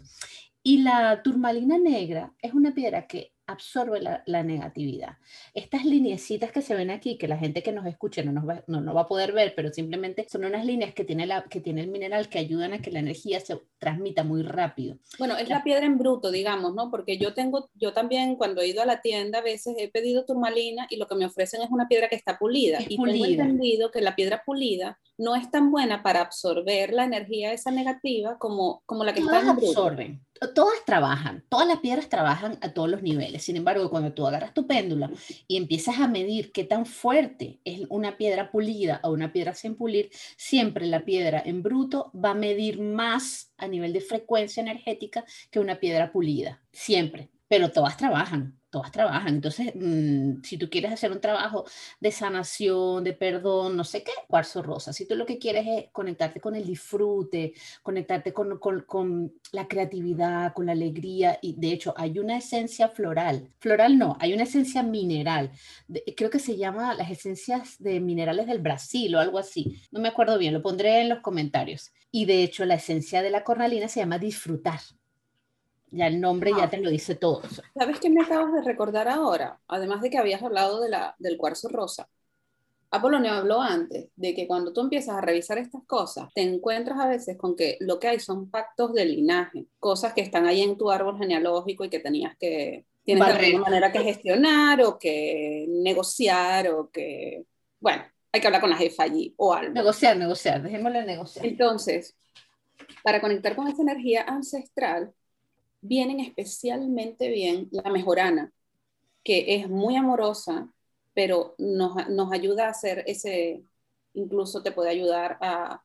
Y la turmalina negra es una piedra que absorbe la, negatividad. Estas lineecitas que se ven aquí, que la gente que nos escuche no, nos va, no, va a poder ver, pero simplemente son unas líneas que tiene, la, que tiene el mineral que ayudan a que la energía se transmita muy rápido. Bueno, es la, piedra en bruto, digamos, ¿no? Porque yo tengo, yo también cuando he ido a la tienda a veces he pedido turmalina y lo que me ofrecen es una piedra que está pulida. y tengo entendido que la piedra pulida no es tan buena para absorber la energía esa negativa como, como la que está en bruto. absorben todas trabajan, todas las piedras trabajan a todos los niveles. Sin embargo, cuando tú agarras tu péndulo y empiezas a medir qué tan fuerte es una piedra pulida o una piedra sin pulir, siempre la piedra en bruto va a medir más a nivel de frecuencia energética que una piedra pulida. Siempre. Pero todas trabajan todas trabajan. Entonces, mm, si tú quieres hacer un trabajo de sanación, de perdón, no sé qué, cuarzo rosa. Si tú lo que quieres es conectarte con el disfrute, conectarte con, con, la creatividad, con la alegría, y de hecho hay una esencia floral, floral no, hay una esencia mineral, creo que se llama las esencias de minerales del Brasil o algo así, no me acuerdo bien, lo pondré en los comentarios. Y de hecho la esencia de la cornalina se llama disfrutar. Ya el nombre ya ah. te lo dice todo. ¿Sabes qué me acabas de recordar ahora? Además de que habías hablado de la, del cuarzo rosa. Apolonio habló antes de que cuando tú empiezas a revisar estas cosas, te encuentras a veces con que lo que hay son pactos de linaje, cosas que están ahí en tu árbol genealógico y que tenías que, tienes de alguna manera que gestionar o que negociar o que, bueno, hay que hablar con la jefa allí o algo. Negociar, negociar, dejémosle negociar. Entonces, para conectar con esa energía ancestral, vienen especialmente bien la mejorana, que es muy amorosa, pero nos, nos ayuda a hacer ese, incluso te puede ayudar a,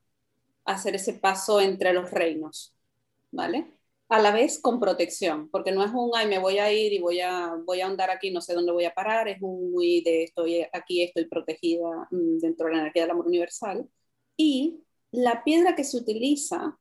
hacer ese paso entre los reinos, ¿vale? A la vez con protección, porque no es un, ay, me voy a ir y voy a, voy a andar aquí, no sé dónde voy a parar, es un muy de estoy aquí, estoy protegida mm, dentro de la energía del amor universal. Y la piedra que se utiliza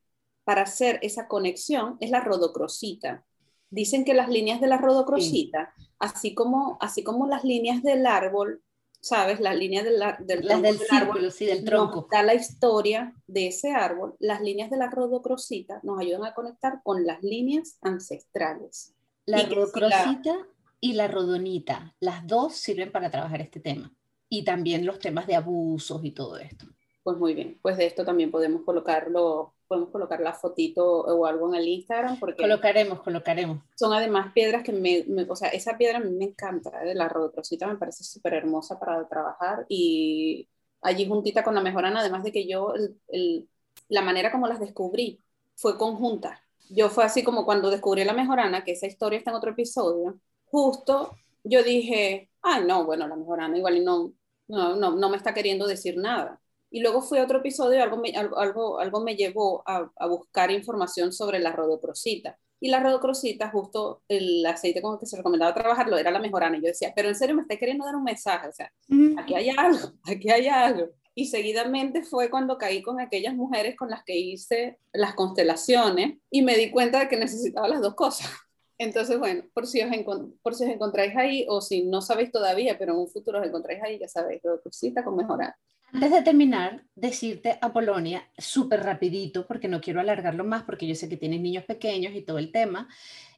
para hacer esa conexión es la rodocrosita. Dicen que las líneas de la rodocrosita, así, como, así como las líneas del árbol, ¿sabes? Las líneas del, del, árbol, sí, del tronco. da la historia de ese árbol. Las líneas de la rodocrosita nos ayudan a conectar con las líneas ancestrales. La rodocrosita y la rodonita, las dos sirven para trabajar este tema. Y también los temas de abusos y todo esto. Pues muy bien, pues de esto también podemos colocarlo, podemos colocar la fotito o algo en el Instagram porque colocaremos, colocaremos. Son además piedras que me, o sea, esa piedra a mí me encanta, de ¿eh? la rodocrosita me parece súper hermosa para trabajar y allí juntita con la mejorana, además de que yo el, la manera como las descubrí fue conjunta. Yo fue así como cuando descubrí la mejorana, que esa historia está en otro episodio, justo yo dije, ay no, bueno, la mejorana igual y no, no, no, no me está queriendo decir nada y luego fui a otro episodio y algo me, algo, algo, me llevó a, a, buscar información sobre la rodocrosita. Y la rodocrosita, justo el aceite con el que se recomendaba trabajarlo era la mejorana. Y yo decía, pero en serio me está queriendo dar un mensaje. O sea, aquí hay algo, aquí hay algo. Y seguidamente fue cuando caí con aquellas mujeres con las que hice las constelaciones y me di cuenta de que necesitaba las dos cosas. (laughs) Entonces, bueno, por si, os por si os encontráis ahí o si no sabéis todavía, pero en un futuro os encontráis ahí, ya sabéis, rodocrosita con mejorar. Antes de terminar, decirte a Polonia, súper rapidito, porque no quiero alargarlo más, porque yo sé que tienes niños pequeños y todo el tema,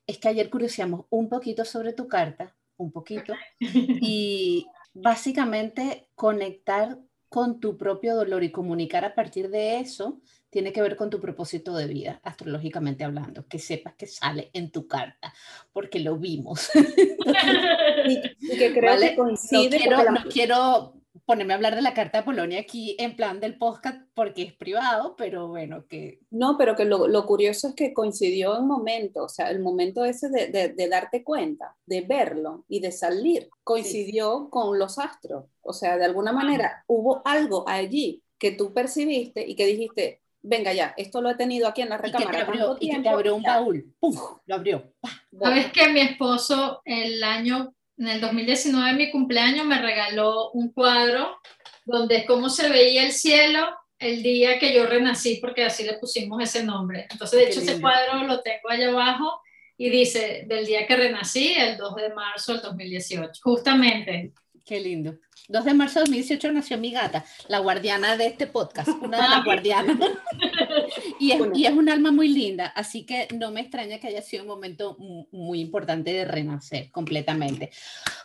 es que ayer curioseamos un poquito sobre tu carta, un poquito, y básicamente conectar con tu propio dolor y comunicar a partir de eso tiene que ver con tu propósito de vida, astrológicamente hablando, que sepas que sale en tu carta, porque lo vimos. (laughs) y, que creo que coincide. no quiero ponerme a hablar de la Carta de Polonia aquí en plan del podcast porque es privado, pero bueno, que... No, pero que lo, lo curioso es que coincidió en momento, o sea, el momento ese de, de, darte cuenta, de verlo y de salir, coincidió con los astros. O sea, de alguna manera hubo algo allí que tú percibiste y que dijiste, venga ya, esto lo he tenido aquí en la recámara. Y que te abrió, un baúl, ¡pum! Lo abrió. Sabes que mi esposo el año en el 2019, mi cumpleaños, me regaló un cuadro donde es cómo se veía el cielo el día que yo renací, porque así le pusimos ese nombre. Entonces, de hecho, ese cuadro lo tengo allá abajo y dice, del día que renací, el 2 de marzo del 2018, justamente. Qué lindo. 2 de marzo de 2018 nació mi gata, la guardiana de este podcast, una de las ah, guardianas. (laughs) y, es, y, es, un alma muy linda, así que no me extraña que haya sido un momento muy importante de renacer completamente.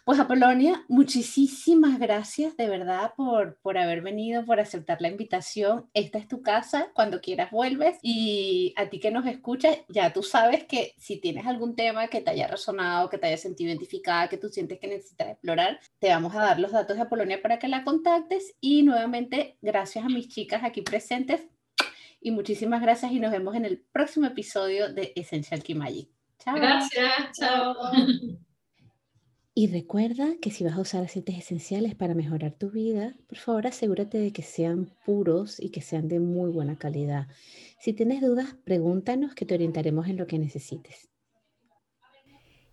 Pues Apolonia, muchísimas gracias de verdad por, por haber venido, por aceptar la invitación. Esta es tu casa, cuando quieras vuelves. Y a ti que nos escuchas, ya tú sabes que si tienes algún tema que te haya resonado, que te haya sentido identificada, que tú sientes que necesitas explorar, te vamos a dar los datos de Apolonia para que la contactes. Y nuevamente, gracias a mis chicas aquí presentes. Y muchísimas gracias y nos vemos en el próximo episodio de Essential Key Magic. Chao. Gracias, chao. Y recuerda que si vas a usar aceites esenciales para mejorar tu vida, por favor asegúrate de que sean puros y que sean de muy buena calidad. Si tienes dudas, pregúntanos que te orientaremos en lo que necesites.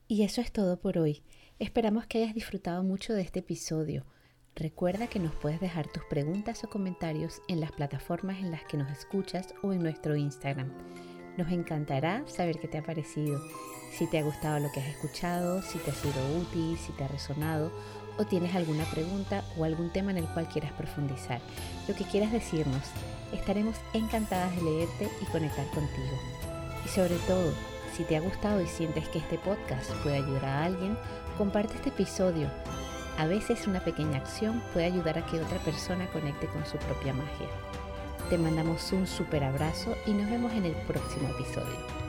Y eso es todo por hoy. Esperamos que hayas disfrutado mucho de este episodio. Recuerda que nos puedes dejar tus preguntas o comentarios en las plataformas en las que nos escuchas o en nuestro Instagram. Nos encantará saber qué te ha parecido si te ha gustado lo que has escuchado, si te ha sido útil, si te ha resonado o tienes alguna pregunta o algún tema en el cual quieras profundizar. Lo que quieras decirnos, estaremos encantadas de leerte y conectar contigo. Y sobre todo, si te ha gustado y sientes que este podcast puede ayudar a alguien, comparte este episodio. A veces una pequeña acción puede ayudar a que otra persona conecte con su propia magia. Te mandamos un super abrazo y nos vemos en el próximo episodio.